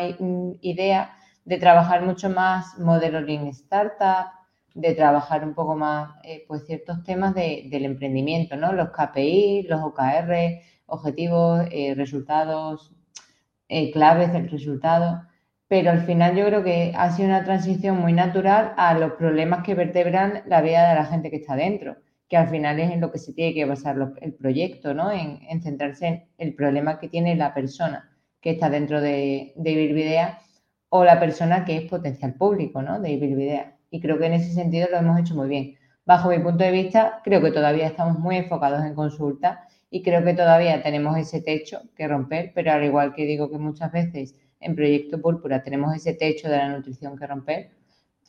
idea de trabajar mucho más modelo Lean Startup, de trabajar un poco más eh, pues ciertos temas del emprendimiento, ¿no? Los KPI, los OKR, objetivos, eh, resultados, eh, claves del resultado pero al final yo creo que ha sido una transición muy natural a los problemas que vertebran la vida de la gente que está dentro, que al final es en lo que se tiene que basar el proyecto, ¿no? En, centrarse en el problema que tiene la persona que está dentro de, de Ibilvidea o la persona que es potencial público, ¿no? De Ibilvidea. Y creo que en ese sentido lo hemos hecho muy bien. Bajo mi punto de vista, creo que todavía estamos muy enfocados en consulta y creo que todavía tenemos ese techo que romper, pero al igual que digo que muchas veces en Proyecto Púrpura tenemos ese techo de la nutrición que romper,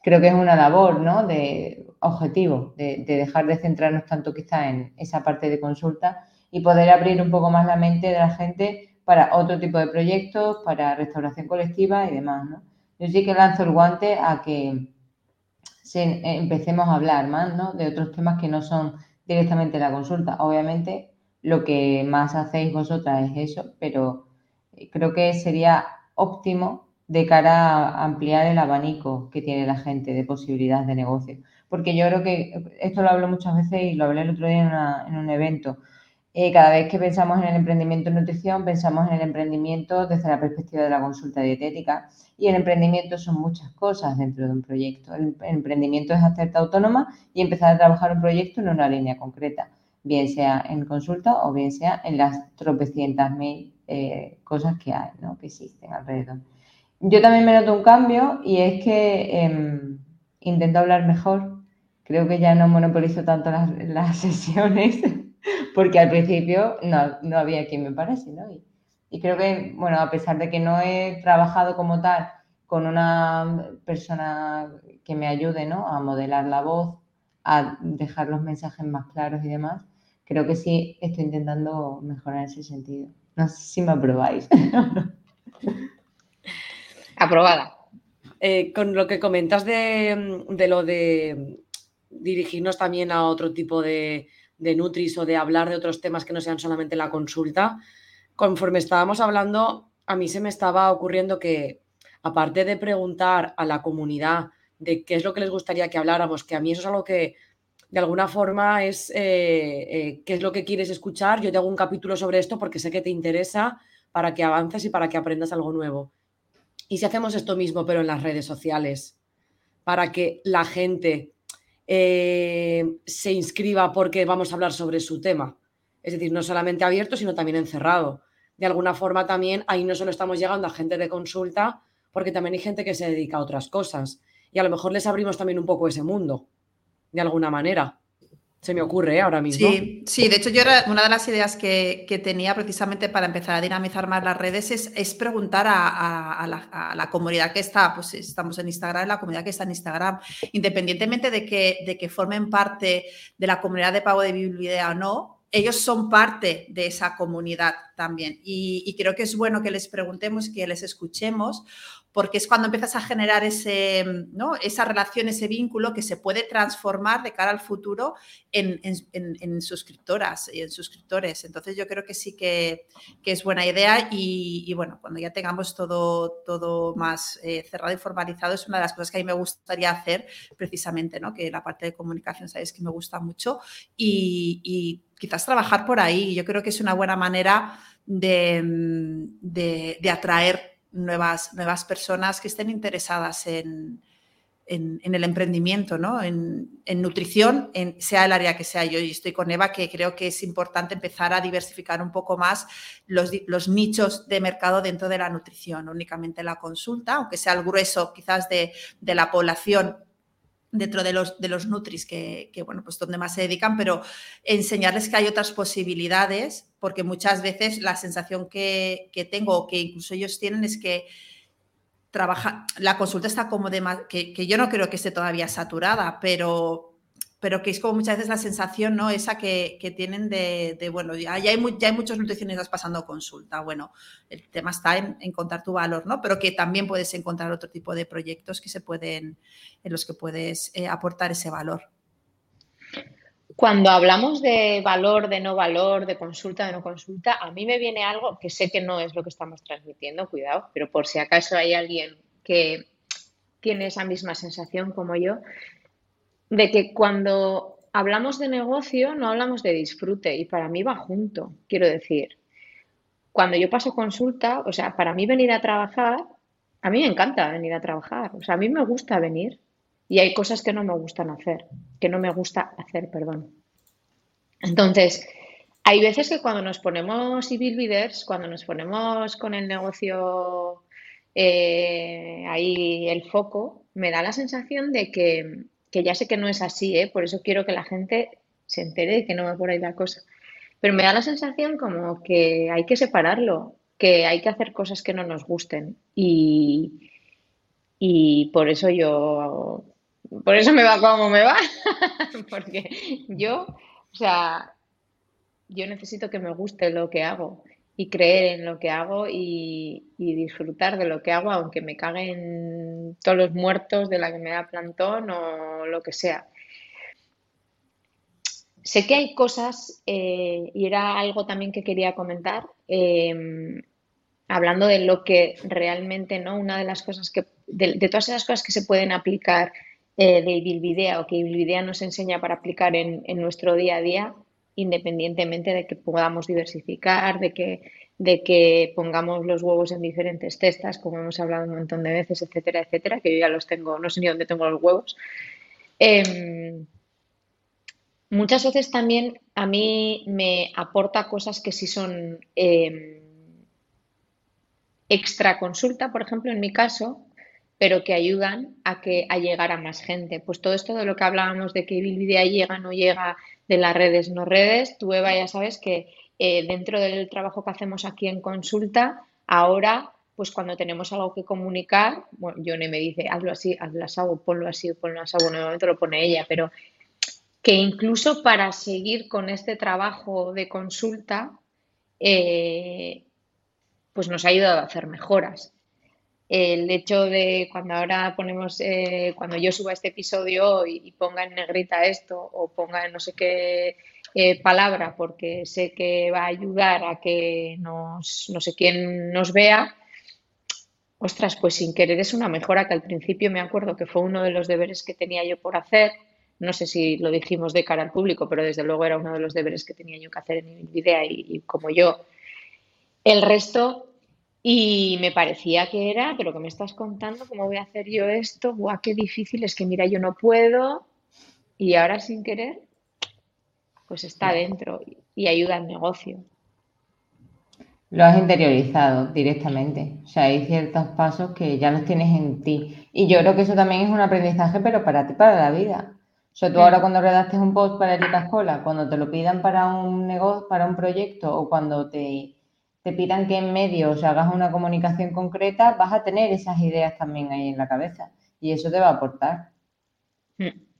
creo que es una labor, ¿no? De objetivo, de, dejar de centrarnos tanto quizá en esa parte de consulta y poder abrir un poco más la mente de la gente para otro tipo de proyectos, para restauración colectiva y demás, ¿no? Yo sí que lanzo el guante a que empecemos a hablar más, ¿no? De otros temas que no son directamente la consulta. Obviamente, lo que más hacéis vosotras es eso, pero creo que sería óptimo de cara a ampliar el abanico que tiene la gente de posibilidades de negocio. Porque yo creo que esto lo hablo muchas veces y lo hablé el otro día en, un evento. Eh, cada vez que pensamos en el emprendimiento en nutrición, pensamos en el emprendimiento desde la perspectiva de la consulta dietética. Y el emprendimiento son muchas cosas dentro de un proyecto. El, emprendimiento es hacerte autónoma y empezar a trabajar un proyecto en una línea concreta, bien sea en consulta o bien sea en las tropecientas mil eh, cosas que hay, ¿no? que existen alrededor. Yo también me noto un cambio y es que em, intento hablar mejor. Creo que ya no monopolizo tanto las, sesiones porque al principio no, había quien me parece, ¿no? Y, y, creo que, bueno, a pesar de que no he trabajado como tal con una persona que me ayude ¿no? a modelar la voz, a dejar los mensajes más claros y demás, creo que sí estoy intentando mejorar ese sentido. No sé si me aprobáis. Aprobada. Eh, con lo que comentas de, lo de dirigirnos también a otro tipo de, de Nutris o de hablar de otros temas que no sean solamente la consulta, conforme estábamos hablando, a mí se me estaba ocurriendo que, aparte de preguntar a la comunidad de qué es lo que les gustaría que habláramos, que a mí eso es algo que de alguna forma es eh, eh, qué es lo que quieres escuchar. Yo te hago un capítulo sobre esto porque sé que te interesa para que avances y para que aprendas algo nuevo. Y si hacemos esto mismo, pero en las redes sociales, para que la gente eh, se inscriba porque vamos a hablar sobre su tema. Es decir, no solamente abierto, sino también encerrado. De alguna forma también ahí no solo estamos llegando a gente de consulta, porque también hay gente que se dedica a otras cosas. Y a lo mejor les abrimos también un poco ese mundo de alguna manera. Se me ocurre ¿eh? ahora mismo. Sí, sí, de hecho yo era una de las ideas que, tenía precisamente para empezar a dinamizar más las redes es, preguntar a, la, comunidad que está, pues estamos en Instagram, la comunidad que está en Instagram, independientemente de que, de que formen parte de la comunidad de pago de Bibliodea o no, ellos son parte de esa comunidad también. Y, y, creo que es bueno que les preguntemos, que les escuchemos, porque es cuando empiezas a generar ese, ¿no? esa relación, ese vínculo que se puede transformar de cara al futuro en, suscriptoras y en suscriptores. Entonces yo creo que sí que, es buena idea y, bueno, cuando ya tengamos todo, todo más eh, cerrado y formalizado es una de las cosas que a mí me gustaría hacer precisamente, ¿no? que la parte de comunicación sabéis que me gusta mucho y, quizás trabajar por ahí. Yo creo que es una buena manera de, de, de atraer nuevas, nuevas personas que estén interesadas en, el emprendimiento, ¿no? en, nutrición, en, sea el área que sea. Yo estoy con Eva que creo que es importante empezar a diversificar un poco más los, los nichos de mercado dentro de la nutrición, no únicamente la consulta, aunque sea el grueso quizás de, de la población dentro de los, de los Nutris, que, bueno, pues donde más se dedican, pero enseñarles que hay otras posibilidades, porque muchas veces la sensación que, tengo, o que incluso ellos tienen, es que trabaja, la consulta está como de que, que yo no creo que esté todavía saturada, pero, pero que es como muchas veces la sensación, ¿no? Esa que, tienen de, bueno, ya, hay, ya hay muchos nutricionistas pasando consulta. Bueno, el tema está en encontrar tu valor, ¿no? Pero que también puedes encontrar otro tipo de proyectos que se pueden, en los que puedes eh, aportar ese valor. Cuando hablamos de valor, de no valor, de consulta, de no consulta, a mí me viene algo que sé que no es lo que estamos transmitiendo, cuidado, pero por si acaso hay alguien que tiene esa misma sensación como yo, de que cuando hablamos de negocio no hablamos de disfrute y para mí va junto, quiero decir. Cuando yo paso consulta, o sea, para mí venir a trabajar, a mí me encanta venir a trabajar, o sea, a mí me gusta venir y hay cosas que no me gustan hacer, que no me gusta hacer, perdón. Entonces, hay veces que cuando nos ponemos civil leaders, cuando nos ponemos con el negocio eh, ahí el foco, me da la sensación de que que ya sé que no es así, ¿eh? por eso quiero que la gente se entere de que no va por ahí la cosa. Pero me da la sensación como que hay que separarlo, que hay que hacer cosas que no nos gusten. Y, y por eso yo, por eso me va como me va, porque yo, o sea, yo necesito que me guste lo que hago y creer en lo que hago y, disfrutar de lo que hago, aunque me caguen todos los muertos de la que me da plantón o lo que sea. Sé que hay cosas, eh, y era algo también que quería comentar, em, hablando de lo que realmente, ¿no? Una de las cosas que, de, todas esas cosas que se pueden aplicar eh, de Bilbidea o que Bilbidea nos enseña para aplicar en nuestro día a día, independientemente de que podamos diversificar, de que, de que pongamos los huevos en diferentes cestas, como hemos hablado un montón de veces, etcétera, etcétera, que yo ya los tengo, no sé ni dónde tengo los huevos. Em, muchas veces también a mí me aporta cosas que sí son em, extra consulta, por ejemplo, en mi caso, pero que ayudan a que a llegar a más gente. Pues todo esto de lo que hablábamos de que Bilvidea llega, no llega, de las redes, no redes. Tú, Eva, ya sabes que eh, dentro del trabajo que hacemos aquí en consulta, ahora pues cuando tenemos algo que comunicar, bueno, Yone me dice, hazlo así, hazlo así, ponlo así, ponlo así, bueno, momento lo pone ella, pero que incluso para seguir con este trabajo de consulta, eh, pues nos ha ayudado a hacer mejoras. El hecho de cuando ahora ponemos, eh, cuando yo suba este episodio y, ponga en negrita esto o ponga en no sé qué eh, palabra porque sé que va a ayudar a que nos, no sé quién nos vea, ostras, pues sin querer es una mejora que al principio me acuerdo que fue uno de los deberes que tenía yo por hacer. No sé si lo dijimos de cara al público, pero desde luego era uno de los deberes que tenía yo que hacer en mi vida y, como yo. El resto, y me parecía que era, pero que me estás contando, ¿cómo voy a hacer yo esto? ¡Guau, qué difícil! Es que mira, yo no puedo. Y ahora sin querer, pues está dentro y ayuda al negocio. Lo has interiorizado directamente. O sea, hay ciertos pasos que ya los tienes en ti. Y yo creo que eso también es un aprendizaje, pero para ti, para la vida. O sea, tú ahora cuando redactes un post para Erika Escola, cuando te lo pidan para un negocio, para un proyecto o cuando te, te pidan que en medio o hagas una comunicación concreta, vas a tener esas ideas también ahí en la cabeza. Y eso te va a aportar. Mm.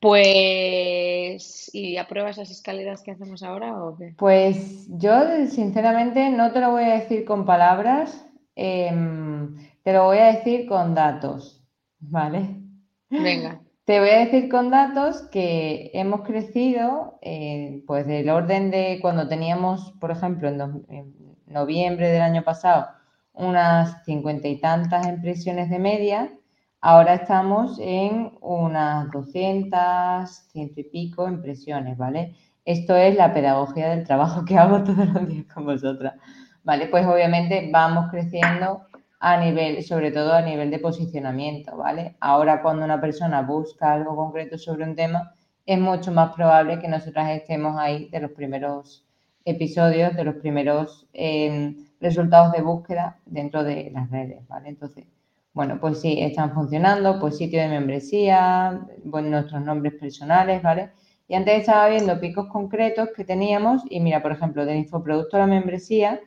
Pues, ¿y apruebas las escaleras que hacemos ahora o qué? Pues yo, sinceramente, no te lo voy a decir con palabras, em, te lo voy a decir con datos, ¿vale? Venga. Te voy a decir con datos que hemos crecido, eh, pues del orden de cuando teníamos, por ejemplo, en, noviembre del año pasado, unas cincuenta y tantas impresiones de media, Ahora estamos en unas 200, ciento y pico impresiones, ¿vale? Esto es la pedagogía del trabajo que hago todos los días con vosotras, ¿vale? Pues obviamente vamos creciendo a nivel, sobre todo a nivel de posicionamiento, ¿vale? Ahora cuando una persona busca algo concreto sobre un tema, es mucho más probable que nosotras estemos ahí de los primeros episodios, de los primeros eh, resultados de búsqueda dentro de las redes, ¿vale? Entonces, bueno, pues sí, están funcionando, pues sitio de membresía, bueno, nuestros nombres personales, ¿vale? Y antes estaba viendo picos concretos que teníamos y mira, por ejemplo, del infoproducto a la membresía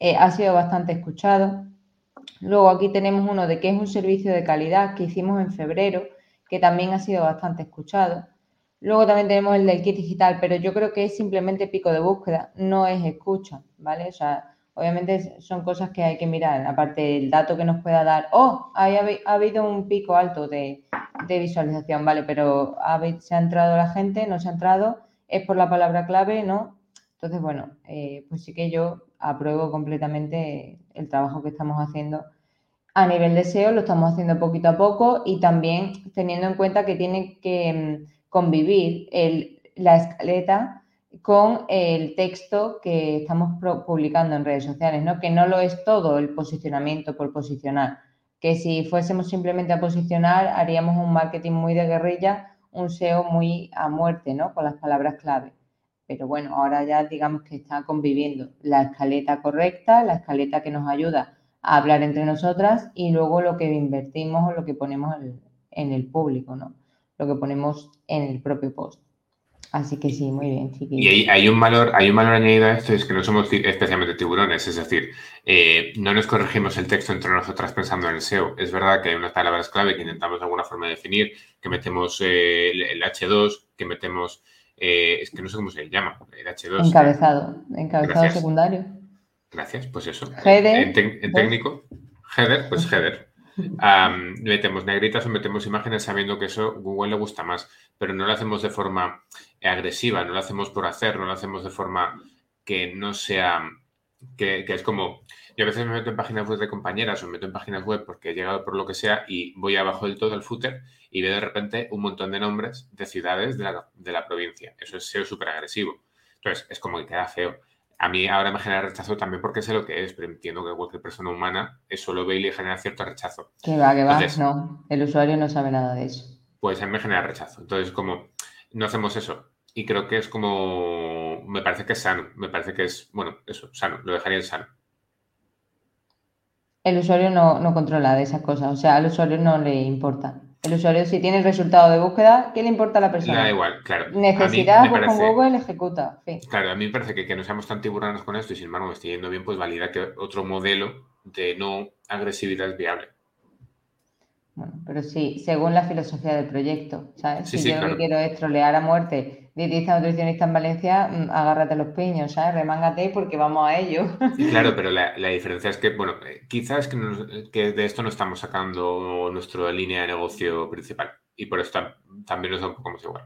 eh, ha sido bastante escuchado. Luego aquí tenemos uno de que es un servicio de calidad que hicimos en febrero, que también ha sido bastante escuchado. Luego también tenemos el del kit digital, pero yo creo que es simplemente pico de búsqueda, no es escucha, ¿vale? O sea, Obviamente son cosas que hay que mirar, aparte del dato que nos pueda dar, oh, ha, habido un pico alto de, visualización, vale, pero se ha entrado la gente, no se ha entrado, es por la palabra clave, ¿no? Entonces, bueno, eh, pues sí que yo apruebo completamente el trabajo que estamos haciendo. A nivel de SEO lo estamos haciendo poquito a poco y también teniendo en cuenta que tiene que mm, convivir la escaleta con el texto que estamos publicando en redes sociales, ¿no? Que no lo es todo el posicionamiento por posicionar, que si fuésemos simplemente a posicionar haríamos un marketing muy de guerrilla, un SEO muy a muerte, ¿no? Con las palabras clave. Pero bueno, ahora ya digamos que está conviviendo la escaleta correcta, la escaleta que nos ayuda a hablar entre nosotras y luego lo que invertimos o lo que ponemos en el público, ¿no? Lo que ponemos en el propio post. Así que sí, muy bien. Y hay, un valor, hay un valor añadido a esto, es que no somos especialmente tiburones, es decir, eh, no nos corregimos el texto entre nosotras pensando en el SEO. Es verdad que hay unas palabras clave que intentamos de alguna forma definir, que metemos eh, el, H2, que metemos, eh, es que no sé cómo se llama, el H2. Encabezado, encabezado secundario. Gracias, pues eso. Header. En, técnico, header, pues header. metemos negritas o metemos imágenes sabiendo que eso Google le gusta más, pero no lo hacemos de forma agresiva, no lo hacemos por hacer, no lo hacemos de forma que no sea, que, es como, yo a veces me meto en páginas web de compañeras o me meto en páginas web porque he llegado por lo que sea y voy abajo del todo el footer y veo de repente un montón de nombres de ciudades de la, de la provincia. Eso es SEO súper agresivo. Entonces, es como que queda feo. A mí ahora me genera rechazo también porque sé lo que es, pero entiendo que cualquier persona humana eso lo ve y le genera cierto rechazo. Que va, que va, no. El usuario no sabe nada de eso. Pues a mí me genera rechazo. Entonces, como no hacemos eso y creo que es como, me parece que es sano, me parece que es, bueno, eso, sano, lo dejaría en sano. El usuario no, controla de esas cosas, o sea, al usuario no le importa. El usuario, si tiene el resultado de búsqueda, ¿qué le importa a la persona? Da igual, claro. Necesidad, pues con Google ejecuta. Claro, a mí me parece que, que no seamos tan tiburones con esto y sin embargo me estoy yendo bien, pues valida que otro modelo de no agresividad viable. Bueno, pero sí, según la filosofía del proyecto, ¿sabes? si yo lo que quiero es trolear a muerte, dietista nutricionista en Valencia, mm, agárrate los piños, ¿sabes? Remángate porque vamos a ello. claro, pero la, diferencia es que, bueno, eh, quizás que, que, de esto no estamos sacando nuestra línea de negocio principal y por eso también nos da un poco más igual.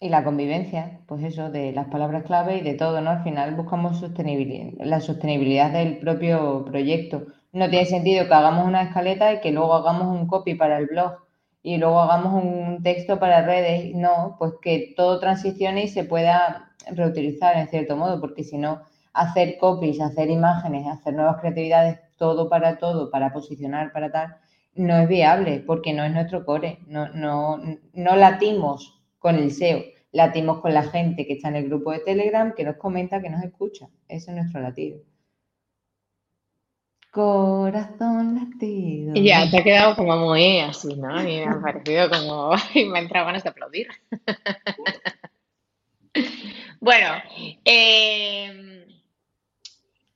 Y la convivencia, pues eso, de las palabras clave y de todo, ¿no? Al final buscamos sostenibilidad, la sostenibilidad del propio proyecto. No tiene sentido que hagamos una escaleta y que luego hagamos un copy para el blog y luego hagamos un texto para redes. No, pues que todo transicione y se pueda reutilizar en cierto modo, porque si no, hacer copies, hacer imágenes, hacer nuevas creatividades, todo para todo, para posicionar, para tal, no es viable, porque no es nuestro core. No, no, no latimos con el SEO, latimos con la gente que está en el grupo de Telegram, que nos comenta, que nos escucha. Ese es nuestro latido. Corazón latido. Ya, te ha quedado como muy así, ¿no? Y me ha parecido como. Y me ha entrado ganas de aplaudir. bueno, eh,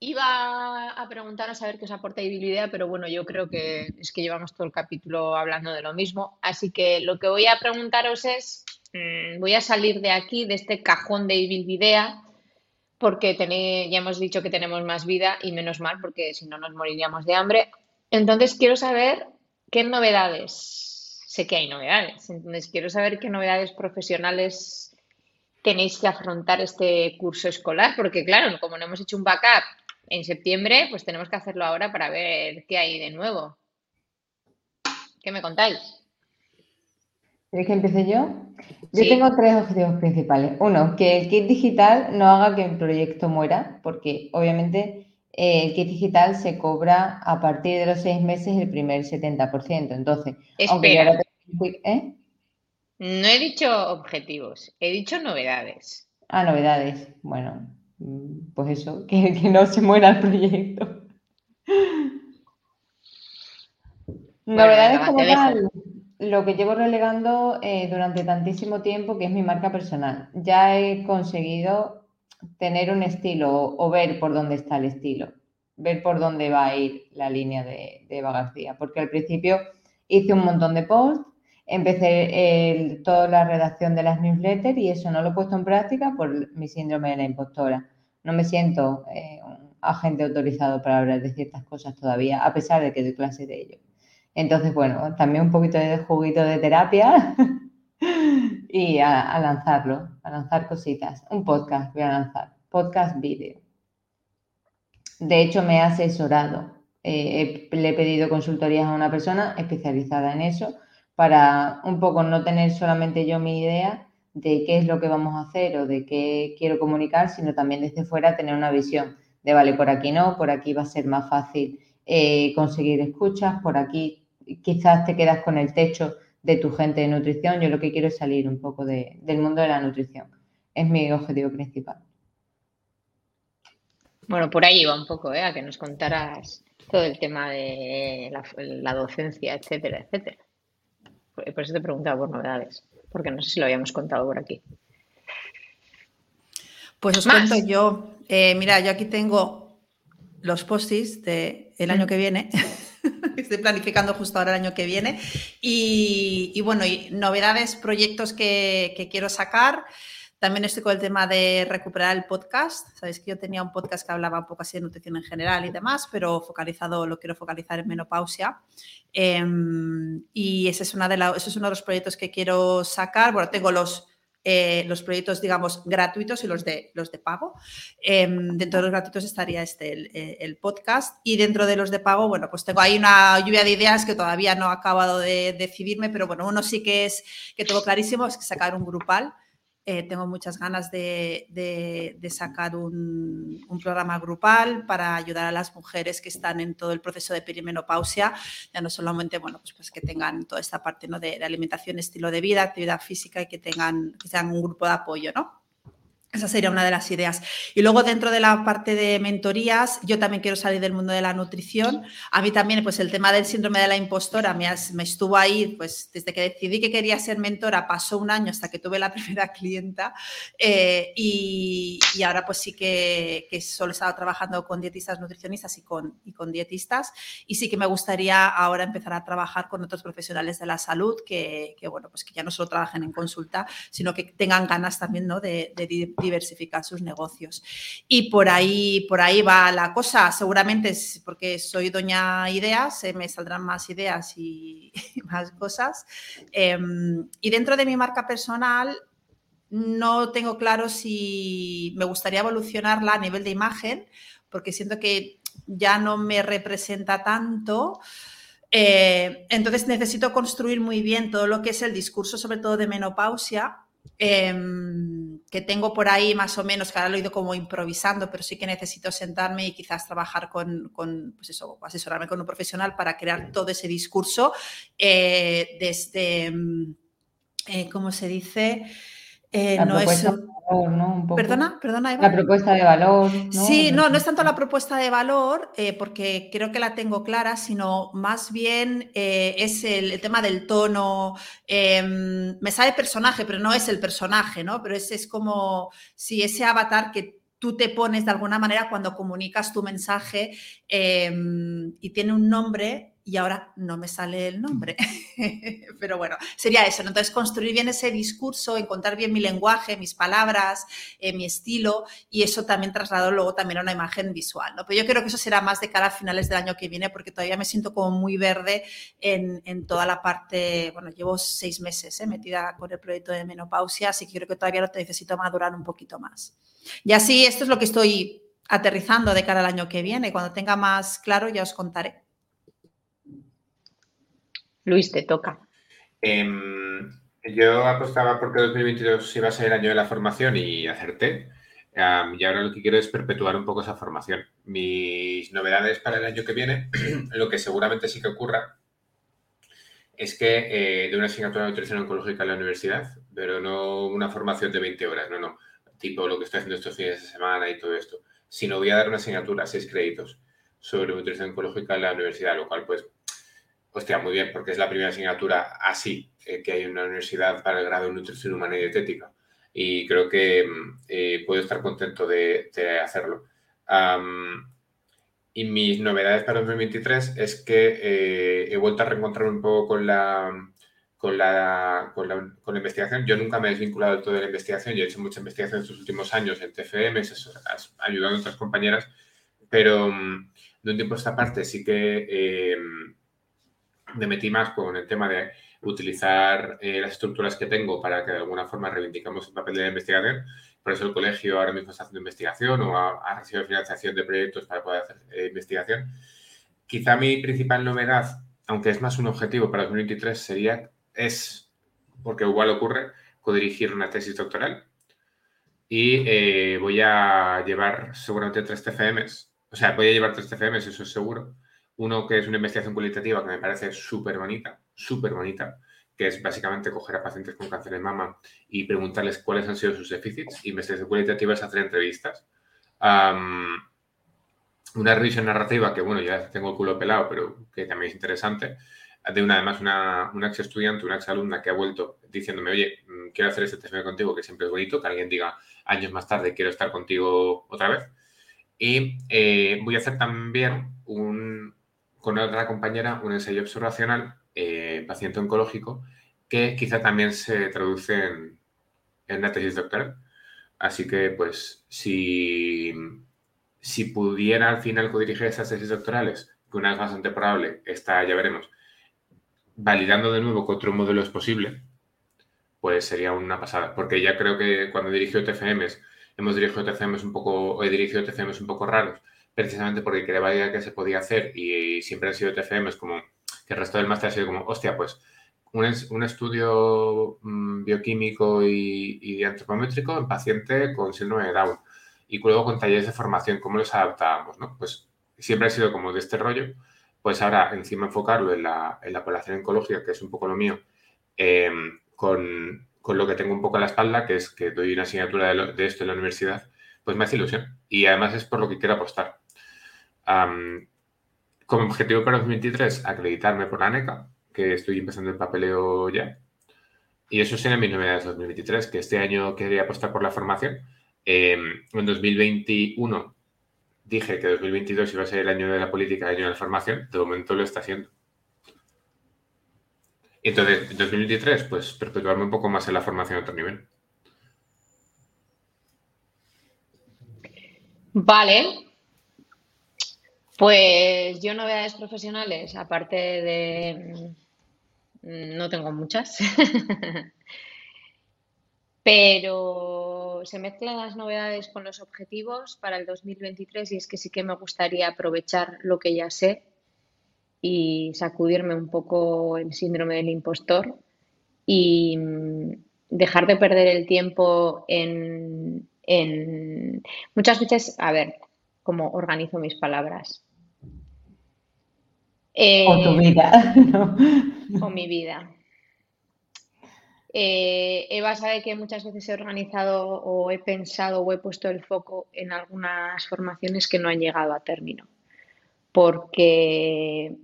iba a preguntaros a ver qué os aporta idea, pero bueno, yo creo que es que llevamos todo el capítulo hablando de lo mismo. Así que lo que voy a preguntaros es: mm, voy a salir de aquí, de este cajón de Ibilvidea porque ya hemos dicho que tenemos más vida y menos mal, porque si no nos moriríamos de hambre. Entonces quiero saber qué novedades, sé que hay novedades, entonces quiero saber qué novedades profesionales tenéis que afrontar este curso escolar, porque claro, como no hemos hecho un backup en septiembre, pues tenemos que hacerlo ahora para ver qué hay de nuevo. ¿Qué me contáis? ¿Quieres que empiece yo? Yo tengo tres objetivos principales. Uno, que el kit digital no haga que el proyecto muera, porque obviamente eh, el kit digital se cobra a partir de los seis meses el primer 70%. Entonces, aunque ¿eh? No he dicho objetivos, he dicho novedades. Ah, novedades. Bueno, mm, pues eso, que, no se muera el proyecto. novedades como tal lo que llevo relegando eh, durante tantísimo tiempo, que es mi marca personal. Ya he conseguido tener un estilo o, ver por dónde está el estilo, ver por dónde va a ir la línea de, Eva García, porque al principio hice un montón de posts, empecé toda la redacción de las newsletters y eso no lo he puesto en práctica por mi síndrome de la impostora. No me siento eh, un agente autorizado para hablar de ciertas cosas todavía, a pesar de que doy clase de ello. Entonces, bueno, también un poquito de juguito de terapia y a, lanzarlo, a lanzar cositas. Un podcast voy a lanzar, podcast vídeo. De hecho, me he asesorado. Eh, le he pedido consultorías a una persona especializada en eso para un poco no tener solamente yo mi idea de qué es lo que vamos a hacer o de qué quiero comunicar, sino también desde fuera tener una visión de, vale, por aquí no, por aquí va a ser más fácil eh, conseguir escuchas, por aquí quizás te quedas con el techo de tu gente de nutrición. Yo lo que quiero es salir un poco del mundo de la nutrición. Es mi objetivo principal. Bueno, por ahí va un poco, ¿eh? a que nos contaras todo el tema de la, docencia, etcétera, etcétera. Por, eso te preguntaba por novedades, porque no sé si lo habíamos contado por aquí. Pues os cuento yo. Eh, mira, yo aquí tengo los postis del el año mm. que viene. Estoy planificando justo ahora el año que viene. Y, bueno, y novedades, proyectos que, quiero sacar. También estoy con el tema de recuperar el podcast. Sabéis que yo tenía un podcast que hablaba un poco así de nutrición en general y demás, pero focalizado, lo quiero focalizar en menopausia. Em, y ese es, una de ese es uno de los proyectos que quiero sacar. Bueno, tengo los eh, los proyectos, digamos, gratuitos y los de, los de pago. Em, dentro de los gratuitos estaría este, eh, el, podcast y dentro de los de pago, bueno, pues tengo ahí una lluvia de ideas que todavía no he acabado de decidirme, pero bueno, uno sí que es que tengo clarísimo, es sacar un grupal eh, tengo muchas ganas de, sacar un, programa grupal para ayudar a las mujeres que están en todo el proceso de perimenopausia, ya no solamente, bueno, pues, pues que tengan toda esta parte ¿no? de, alimentación, estilo de vida, actividad física y que tengan, que sean un grupo de apoyo, ¿no? Esa sería una de las ideas. Y luego dentro de la parte de mentorías, yo también quiero salir del mundo de la nutrición. A mí también, pues el tema del síndrome de la impostora me, estuvo ahí, pues desde que decidí que quería ser mentora, pasó un año hasta que tuve la primera clienta eh, y, ahora pues sí que, solo he estado trabajando con dietistas, nutricionistas y con, y con dietistas. Y sí que me gustaría ahora empezar a trabajar con otros profesionales de la salud que, bueno, pues que ya no solo trabajen en consulta, sino que tengan ganas también ¿no? de diversificar sus negocios. Y por ahí, por ahí va la cosa. Seguramente es porque soy doña ideas, se me saldrán más ideas y, más cosas. Em, y dentro de mi marca personal, no tengo claro si me gustaría evolucionarla a nivel de imagen, porque siento que ya no me representa tanto. Eh, entonces necesito construir muy bien todo lo que es el discurso, sobre todo de menopausia, Em, que tengo por ahí más o menos, que ahora lo he ido como improvisando, pero sí que necesito sentarme y quizás trabajar con, pues eso, asesorarme con un profesional para crear todo ese discurso eh, desde, em, eh, ¿cómo se dice? Eh, no es... Perdona, perdona, La propuesta de valor. Sí, no, no es tanto la propuesta de valor, eh, porque creo que la tengo clara, sino más bien eh, es el, tema del tono. Em, me sale personaje, pero no es el personaje, ¿no? Pero es, es como si ese avatar que tú te pones de alguna manera cuando comunicas tu mensaje em, y tiene un nombre, y ahora no me sale el nombre. Pero bueno, sería eso. Entonces, construir bien ese discurso, encontrar bien mi lenguaje, mis palabras, eh, mi estilo, y eso también trasladado luego también a una imagen visual. ¿no? Pero yo creo que eso será más de cara a finales del año que viene, porque todavía me siento como muy verde en, toda la parte. Bueno, llevo seis meses eh, metida con el proyecto de menopausia, así que creo que todavía lo necesito madurar un poquito más. Y así, esto es lo que estoy aterrizando de cara al año que viene. Cuando tenga más claro, ya os contaré. Luis, te toca. Em, yo apostaba porque 2022 iba a ser el año de la formación y acerté. y ahora lo que quiero es perpetuar un poco esa formación. Mis novedades para el año que viene, lo que seguramente sí que ocurra, es que eh, de una asignatura de nutrición oncológica en la universidad, pero no una formación de 20 horas, no, no, tipo lo que estoy haciendo estos fines de semana y todo esto, sino voy a dar una asignatura, seis créditos, sobre nutrición oncológica en la universidad, lo cual pues hostia, muy bien, porque es la primera asignatura así eh, que hay en una universidad para el grado de nutrición humana y dietética. Y creo que mm, eh, puedo estar contento de, hacerlo. y mis novedades para 2023 es que eh, he vuelto a reencontrar un poco con la, con la, con la, con la, investigación. Yo nunca me he desvinculado del todo de la investigación. Yo he hecho mucha investigación en estos últimos años en TFM, ayudando a otras compañeras, pero mm, de un tiempo a esta parte sí que me metí más con el tema de utilizar eh, las estructuras que tengo para que de alguna forma reivindicamos el papel de la investigación. Por eso el colegio ahora mismo está haciendo investigación o ha, recibido financiación de proyectos para poder hacer eh, investigación. Quizá mi principal novedad, aunque es más un objetivo para 2023, sería, es, porque igual ocurre, codirigir una tesis doctoral. Y eh, voy a llevar seguramente tres TFMs, o sea, voy a llevar tres TFMs, eso es seguro uno que es una investigación cualitativa que me parece súper bonita, súper bonita, que es básicamente coger a pacientes con cáncer de mama y preguntarles cuáles han sido sus déficits. Investigación cualitativa es hacer entrevistas. una revisión narrativa que, bueno, ya tengo el culo pelado, pero que también es interesante. De una, además, una, una ex estudiante, una ex alumna que ha vuelto diciéndome, oye, mm, quiero hacer este testimonio contigo, que siempre es bonito, que alguien diga años más tarde, quiero estar contigo otra vez. Y eh, voy a hacer también un, con otra compañera un ensayo observacional, eh, paciente oncológico, que quizá también se traduce en, en tesis doctoral. Así que, pues, si, si pudiera al final codirigir esas tesis doctorales, que una es bastante probable, está, ya veremos, validando de nuevo que otro modelo es posible, pues sería una pasada. Porque ya creo que cuando dirigió TFMs, hemos dirigido TFMs un poco, he dirigido TFMs un poco raros, precisamente porque validar que se podía hacer y, siempre han sido TFM, es como que el resto del máster ha sido como, hostia, pues un, estudio mm, bioquímico y, antropométrico en paciente con síndrome de Down y luego con talleres de formación, cómo los adaptábamos, ¿no? Pues siempre ha sido como de este rollo, pues ahora encima enfocarlo en la, en la población oncológica, que es un poco lo mío, em, con, con lo que tengo un poco en la espalda, que es que doy una asignatura de, esto en la universidad, pues me hace ilusión. Y además es por lo que quiero apostar. Como objetivo para 2023, acreditarme por ANECA, que estoy empezando el papeleo ya. Y eso serían mis novedades 2023, que este año quería apostar por la formación. Em, en 2021 dije que 2022 iba a ser el año de la política, el año de la formación. De momento lo está haciendo. Entonces, 2023, pues perpetuarme un poco más en la formación a otro nivel. Vale. Pues yo novedades profesionales, aparte de... Mm, no tengo muchas. Pero se mezclan las novedades con los objetivos para el 2023 y es que sí que me gustaría aprovechar lo que ya sé y sacudirme un poco el síndrome del impostor y mm, dejar de perder el tiempo en, muchas veces, a ver, cómo organizo mis palabras. O tu vida. O mi vida. Eh, Eva sabe que muchas veces he organizado o he pensado o he puesto el foco en algunas formaciones que no han llegado a término, porque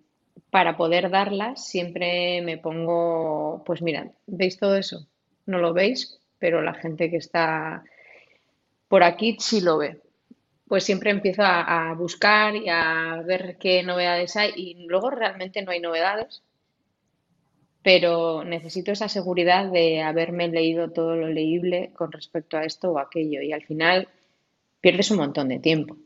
para poder darlas siempre me pongo, pues mirad, ¿veis todo eso? No lo veis, pero la gente que está por aquí sí lo ve. Pues siempre empiezo a, buscar y a ver qué novedades hay y luego realmente no hay novedades, pero necesito esa seguridad de haberme leído todo lo leíble con respecto a esto o aquello y al final pierdes un montón de tiempo.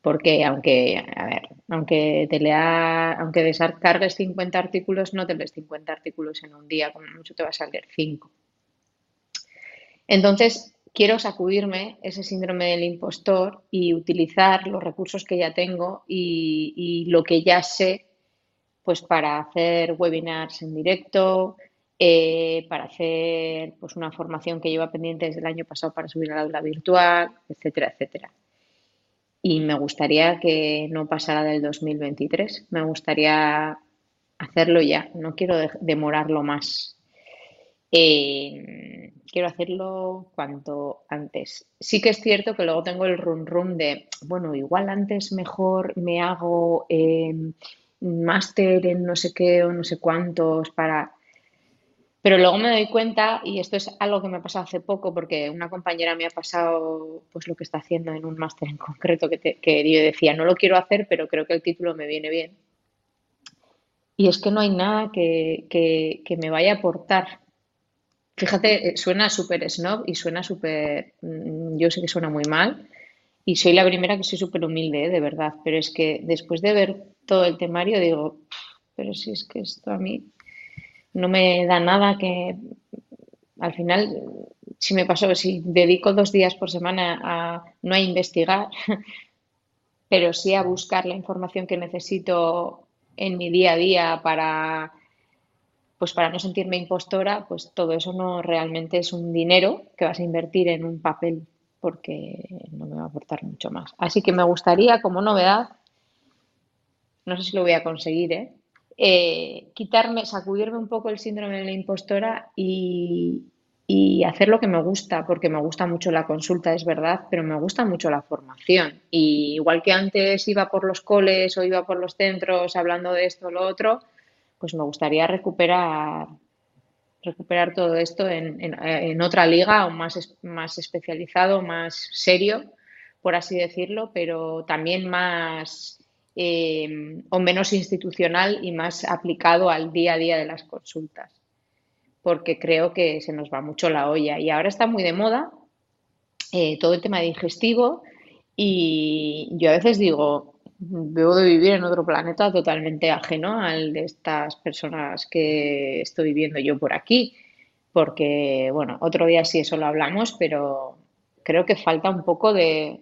Porque aunque, a ver, aunque te lea, aunque descargues 50 artículos, no te lees 50 artículos en un día, como mucho te vas a leer 5. Entonces, quiero sacudirme ese síndrome del impostor y utilizar los recursos que ya tengo y, lo que ya sé, pues para hacer webinars en directo, eh, para hacer pues una formación que lleva pendiente desde el año pasado para subir al aula virtual, etcétera, etcétera y me gustaría que no pasara del 2023. Me gustaría hacerlo ya, no quiero demorarlo más. Eh, quiero hacerlo cuanto antes. Sí que es cierto que luego tengo el run run de, bueno, igual antes mejor me hago eh, máster en no sé qué o no sé cuántos para pero luego me doy cuenta, y esto es algo que me ha pasado hace poco, porque una compañera me ha pasado pues lo que está haciendo en un máster en concreto, que, yo decía, no lo quiero hacer, pero creo que el título me viene bien. Y es que no hay nada que, que, me vaya a aportar. Fíjate, eh, suena súper snob y suena súper, mm, yo sé que suena muy mal, y soy la primera que soy súper humilde, ¿eh? de verdad, pero es que después de ver todo el temario digo, pero si es que esto a mí no me da nada que al final, si me pasó, si dedico dos días por semana a no a investigar, pero sí a buscar la información que necesito en mi día a día para pues para no sentirme impostora, pues todo eso no realmente es un dinero que vas a invertir en un papel porque no me va a aportar mucho más. Así que me gustaría como novedad, no sé si lo voy a conseguir, ¿eh? Eh, quitarme, sacudirme un poco el síndrome de la impostora y, hacer lo que me gusta, porque me gusta mucho la consulta, es verdad, pero me gusta mucho la formación. Y igual que antes iba por los coles o iba por los centros hablando de esto o lo otro, pues me gustaría recuperar recuperar todo esto en, otra liga o más, más especializado, más serio, por así decirlo, pero también más Em, o menos institucional y más aplicado al día a día de las consultas, porque creo que se nos va mucho la olla. Y ahora está muy de moda eh, todo el tema digestivo y yo a veces digo, debo de vivir en otro planeta totalmente ajeno al de estas personas que estoy viviendo yo por aquí, porque, bueno, otro día sí eso lo hablamos, pero creo que falta un poco de,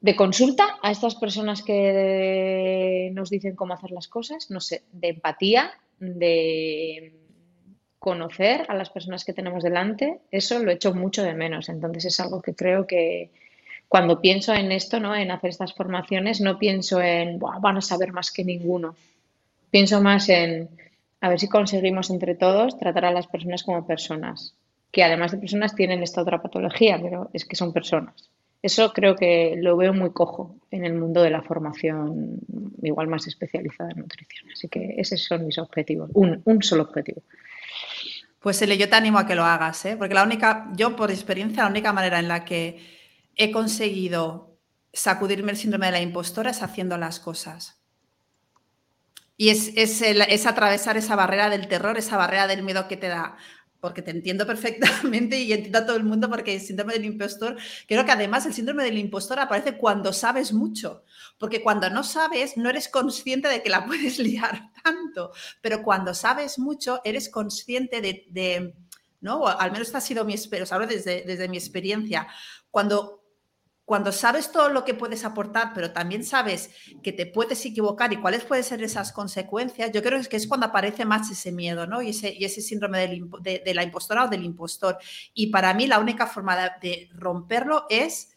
de consulta a estas personas que nos dicen cómo hacer las cosas, no sé, de empatía, de conocer a las personas que tenemos delante, eso lo echo mucho de menos. Entonces es algo que creo que cuando pienso en esto, ¿no? en hacer estas formaciones, no pienso en van a saber más que ninguno. Pienso más en a ver si conseguimos entre todos tratar a las personas como personas, que además de personas tienen esta otra patología, pero es que son personas. Eso creo que lo veo muy cojo en el mundo de la formación igual más especializada en nutrición. Así que esos son mis objetivos, un, solo objetivo. Pues Ele, yo te animo a que lo hagas, ¿eh? porque la única, yo por experiencia, la única manera en la que he conseguido sacudirme el síndrome de la impostora es haciendo las cosas. Y es, es, atravesar esa barrera del terror, esa barrera del miedo que te da porque te entiendo perfectamente y entiendo a todo el mundo porque el síndrome del impostor, creo que además el síndrome del impostor aparece cuando sabes mucho, porque cuando no sabes no eres consciente de que la puedes liar tanto, pero cuando sabes mucho eres consciente de, ¿no? al menos esta ha sido mi experiencia, hablo desde, desde mi experiencia, cuando cuando sabes todo lo que puedes aportar, pero también sabes que te puedes equivocar y cuáles pueden ser esas consecuencias, yo creo que es cuando aparece más ese miedo, ¿no? Y ese, síndrome de, la impostora o del impostor. Y para mí la única forma de, romperlo es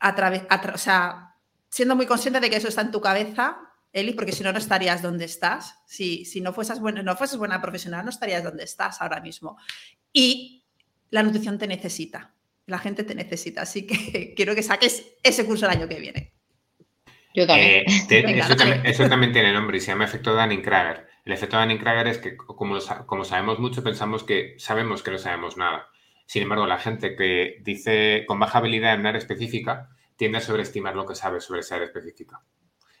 a través, o sea, siendo muy consciente de que eso está en tu cabeza, Eli, porque si no, no estarías donde estás. Si, si no, fueses buena, no fueses buena profesional, no estarías donde estás ahora mismo. Y la nutrición te necesita la gente te necesita. Así que quiero que saques ese curso el año que viene. Yo también. Eh, eso, también tiene nombre y se llama efecto Dunning-Kruger. El efecto Dunning-Kruger es que, como, como sabemos mucho, pensamos que sabemos que no sabemos nada. Sin embargo, la gente que dice con baja habilidad en un área específica tiende a sobreestimar lo que sabe sobre esa área específica.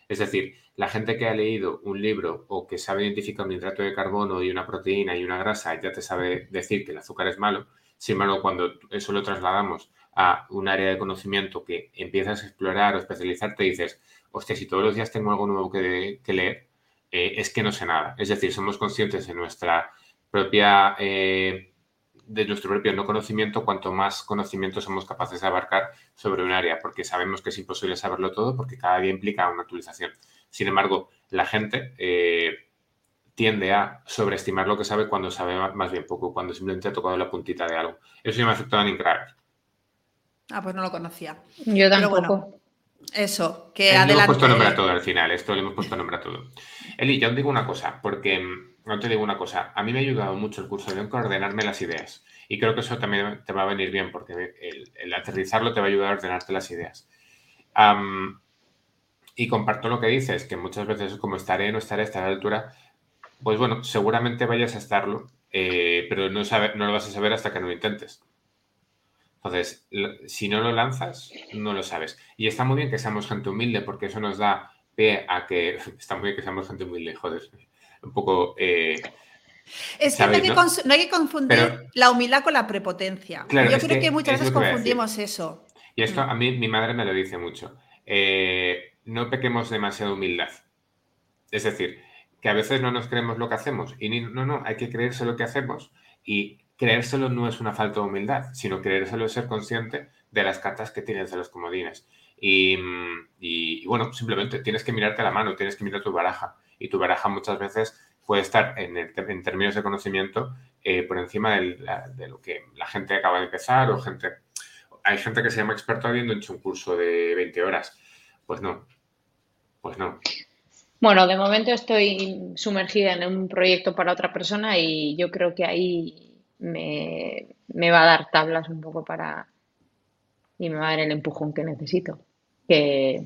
Es decir, la gente que ha leído un libro o que sabe identificar un hidrato de carbono y una proteína y una grasa ya te sabe decir que el azúcar es malo, sin embargo, cuando eso lo trasladamos a un área de conocimiento que empiezas a explorar o especializarte, dices, hostia, si todos los días tengo algo nuevo que, leer, eh, es que no sé nada. Es decir, somos conscientes de nuestra propia, eh, de nuestro propio no conocimiento, cuanto más conocimiento somos capaces de abarcar sobre un área, porque sabemos que es imposible saberlo todo, porque cada día implica una actualización. Sin embargo, la gente eh, tiende a sobreestimar lo que sabe cuando sabe más bien poco, cuando simplemente ha tocado la puntita de algo. Eso ya me afectó a Kruger. Ah, pues no lo conocía. Yo tampoco. eso, que adelante. Le hemos puesto nombre a todo al final, esto le hemos puesto nombre a todo. Eli, ya os digo una cosa, porque mm, no te digo una cosa, a mí me ha ayudado mucho el curso de ordenarme las ideas. Y creo que eso también te va a venir bien, porque el, aterrizarlo te va a ayudar a ordenarte las ideas. y comparto lo que dices, que muchas veces es como estaré, no estaré, estaré a la altura pues bueno, seguramente vayas a estarlo, eh, pero no, no lo vas a saber hasta que no lo intentes. Entonces, si no lo lanzas, no lo sabes. Y está muy bien que seamos gente humilde, porque eso nos da pie a que. Está muy bien que seamos gente humilde, joder. Un poco. Eh, es que no hay, que confundir la humildad con la prepotencia. Yo creo que, muchas veces confundimos eso. Y esto mm. a mí mi madre me lo dice mucho. Eh, no pequemos demasiada humildad. Es decir, que a veces no nos creemos lo que hacemos. Y no, no, hay que creerse lo que hacemos. Y creérselo no es una falta de humildad, sino creérselo es ser consciente de las cartas que tienes de los comodines. Y, bueno, simplemente tienes que mirarte la mano, tienes que mirar tu baraja. Y tu baraja muchas veces puede estar en, términos de conocimiento eh, por encima de lo que la gente acaba de empezar o gente... Hay gente que se llama experto habiendo hecho un curso de 20 horas. Pues no, pues no. Bueno, de momento estoy sumergida en un proyecto para otra persona y yo creo que ahí me, va a dar tablas un poco para y me va a dar el empujón que necesito. Que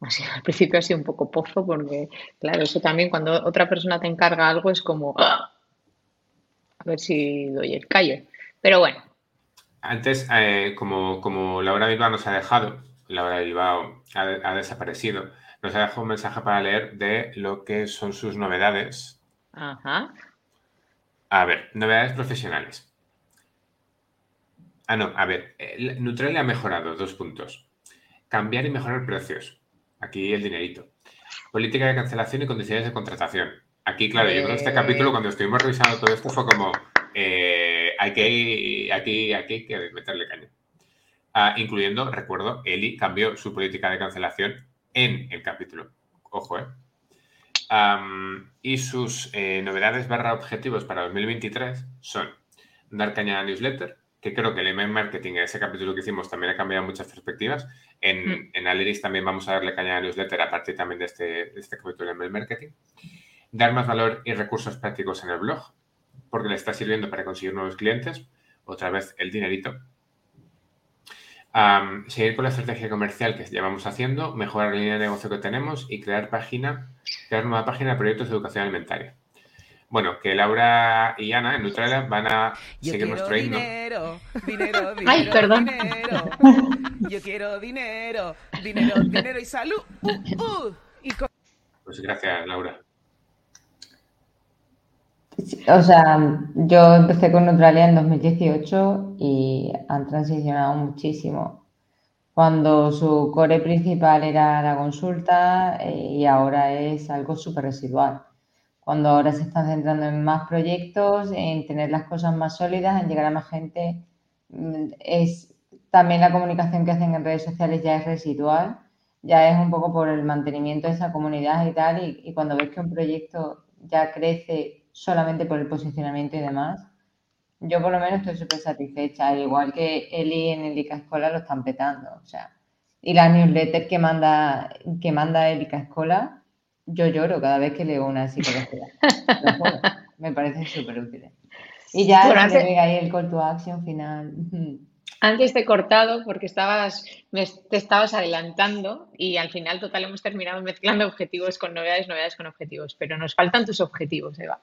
al principio ha sido un poco pozo porque, claro, eso también cuando otra persona te encarga algo es como ¡ah! a ver si doy el callo. Pero bueno. Antes, eh, como, como Laura Bilbao nos ha dejado, Laura Bilbao ha desaparecido nos ha dejado un mensaje para leer de lo que son sus novedades. Ajá. A ver, novedades profesionales. Ah, no, a ver, Nutrel ha mejorado dos puntos. Cambiar y mejorar precios. Aquí el dinerito. Política de cancelación y condiciones de contratación. Aquí, claro, yo creo que este capítulo, cuando estuvimos revisando todo esto, fue como, eh, hay que, aquí, aquí que meterle caña. Ah, incluyendo, recuerdo, Eli cambió su política de cancelación en el capítulo. Ojo, ¿eh? y sus eh, novedades barra objetivos para 2023 son dar caña a newsletter, que creo que el email marketing, ese capítulo que hicimos, también ha cambiado muchas perspectivas. En, mm. en Aleris también vamos a darle caña a newsletter a partir también de este, de este capítulo de email marketing. dar más valor y recursos prácticos en el blog, porque le está sirviendo para conseguir nuevos clientes, otra vez el dinerito. Seguir con la estrategia comercial que llevamos haciendo, mejorar la línea de negocio que tenemos y crear página, crear nueva página de proyectos de educación alimentaria. Bueno, que Laura y Ana en Neutralia van a seguir nuestro himno. Dinero, dinero, dinero, Ay, perdón. Yo quiero dinero, dinero, dinero y salud. Uh, uh. Pues gracias, Laura. O sea, yo empecé con Neutralia en 2018 y han transicionado muchísimo. Cuando su core principal era la consulta eh, y ahora es algo súper residual cuando ahora se están centrando en más proyectos, en tener las cosas más sólidas, en llegar a más gente, mm, es también la comunicación que hacen en redes sociales ya es residual, ya es un poco por el mantenimiento de esa comunidad y tal, y, cuando ves que un proyecto ya crece solamente por el posicionamiento y demás, yo por lo menos estoy súper satisfecha, igual que Eli en el Escola lo están petando, o sea, y la newsletter que manda, que manda Elica Escola, yo lloro cada vez que leo una psicología. me parece súper útil. Y ya bueno, antes, ahí el call to action final. Antes te he cortado porque estabas, te estabas adelantando y al final total hemos terminado mezclando objetivos con novedades, novedades con objetivos, pero nos faltan tus objetivos, Eva.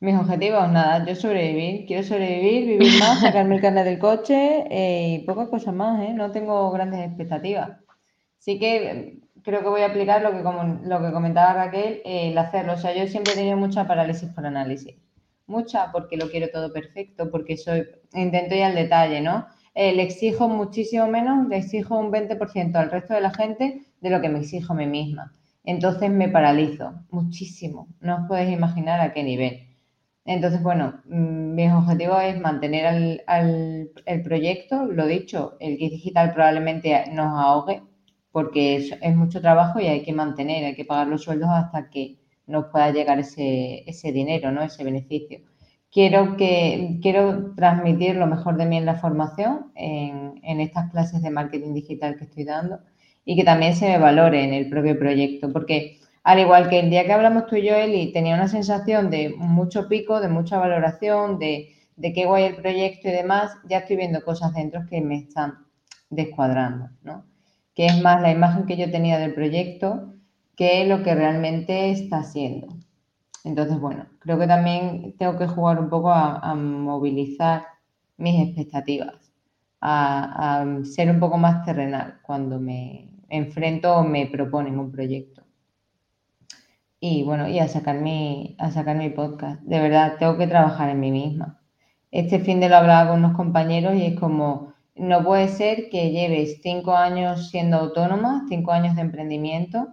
Mis objetivos, nada, yo sobrevivir, quiero sobrevivir, vivir más, sacarme el carnet del coche eh, y pocas cosas más, ¿eh? no tengo grandes expectativas. Sí que creo que voy a aplicar lo que, como, lo que comentaba Raquel, el hacerlo. O sea, yo siempre he tenido mucha parálisis por análisis. Mucha porque lo quiero todo perfecto, porque soy, intento ir al detalle, ¿no? Eh, le exijo muchísimo menos, le exijo un 20% al resto de la gente de lo que me exijo a mí misma. Entonces me paralizo muchísimo. No os podéis imaginar a qué nivel. Entonces, bueno, mm, mi objetivo es mantener el proyecto. Lo dicho, el kit digital probablemente nos ahogue porque es, mucho trabajo y hay que mantener, hay que pagar los sueldos hasta que nos pueda llegar ese, ese dinero, ¿no? ese beneficio. Quiero, que, quiero transmitir lo mejor de mí en la formación, en, en estas clases de marketing digital que estoy dando y que también se me valore en el propio proyecto, porque al igual que el día que hablamos tú y yo, Eli, tenía una sensación de mucho pico, de mucha valoración, de, qué guay el proyecto y demás, ya estoy viendo cosas dentro que me están descuadrando, ¿no? que es más la imagen que yo tenía del proyecto que lo que realmente está haciendo. Entonces, bueno, creo que también tengo que jugar un poco a, movilizar mis expectativas, a, ser un poco más terrenal cuando me enfrento o me proponen un proyecto. Y bueno, y a sacar mi, a sacar mi podcast. De verdad, tengo que trabajar en mí misma. Este fin de lo hablaba con unos compañeros y es como, no puede ser que lleves cinco años siendo autónoma, cinco años de emprendimiento,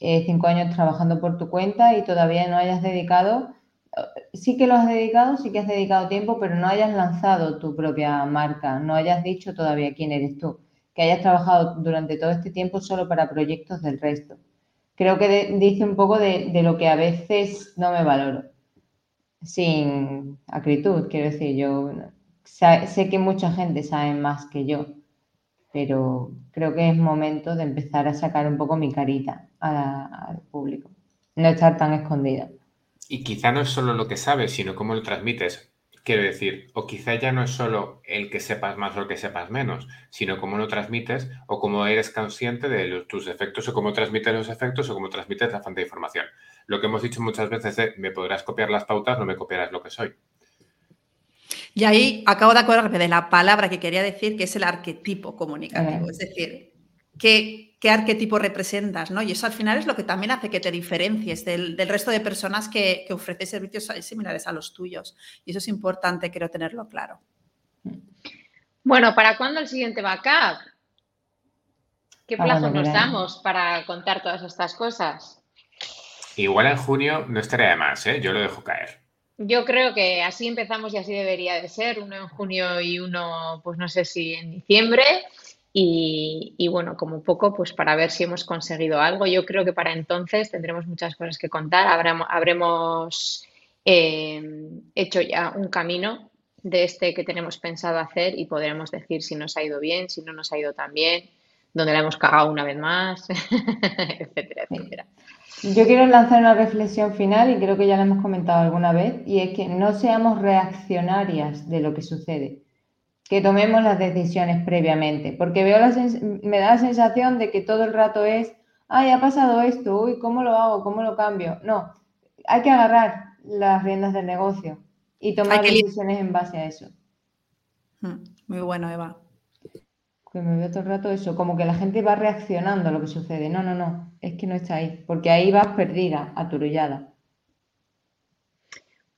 eh, cinco años trabajando por tu cuenta y todavía no hayas dedicado, eh, sí que lo has dedicado, sí que has dedicado tiempo, pero no hayas lanzado tu propia marca, no hayas dicho todavía quién eres tú, que hayas trabajado durante todo este tiempo solo para proyectos del resto. Creo que dice un poco de, lo que a veces no me valoro. Sin acritud, quiero decir, yo sé que mucha gente sabe más que yo, pero creo que es momento de empezar a sacar un poco mi carita al público, no estar tan escondida. Y quizá no es solo lo que sabes, sino cómo lo transmites. Quiero decir, o quizá ya no es solo el que sepas más o el que sepas menos, sino cómo lo transmites o cómo eres consciente de tus efectos o cómo transmites los efectos o cómo transmites la fuente de información. Lo que hemos dicho muchas veces es, me podrás copiar las pautas, no me copiarás lo que soy. Y ahí acabo de acordarme de la palabra que quería decir, que es el arquetipo comunicativo. Es decir, ¿qué, qué arquetipo representas? ¿no? Y eso al final es lo que también hace que te diferencies del, resto de personas que, que ofrecen servicios similares a los tuyos. Y eso es importante, quiero tenerlo claro. Bueno, ¿para cuándo el siguiente backup? ¿Qué plazo nos damos para contar todas estas cosas? Igual en junio no estaría de más, ¿eh? yo lo dejo caer. Yo creo que así empezamos y así debería de ser, uno en junio y uno, pues no sé si en diciembre. Y, bueno, como poco, pues para ver si hemos conseguido algo. Yo creo que para entonces tendremos muchas cosas que contar. Habremos, habremos eh, hecho ya un camino de este que tenemos pensado hacer y podremos decir si nos ha ido bien, si no nos ha ido tan bien, donde la hemos cagado una vez más, etcétera, etcétera. Yo quiero lanzar una reflexión final y creo que ya la hemos comentado alguna vez, y es que no seamos reaccionarias de lo que sucede, que tomemos las decisiones previamente, porque veo me da la sensación de que todo el rato es, ay, ha pasado esto, uy, ¿cómo lo hago? ¿Cómo lo cambio? No, hay que agarrar las riendas del negocio y tomar decisiones en base a eso. Mm, muy bueno, Eva. Que me veo todo el rato eso, como que la gente va reaccionando a lo que sucede. No, no, no, es que no está ahí, porque ahí vas perdida, aturullada.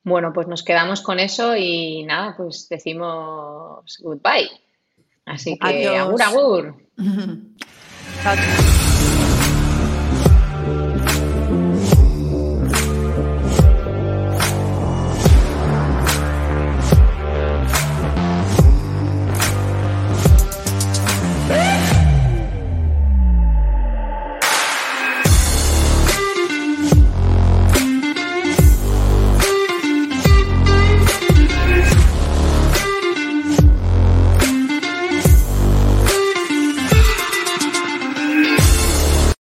Bueno, pues nos quedamos con eso y nada, pues decimos goodbye. Así que agur agur.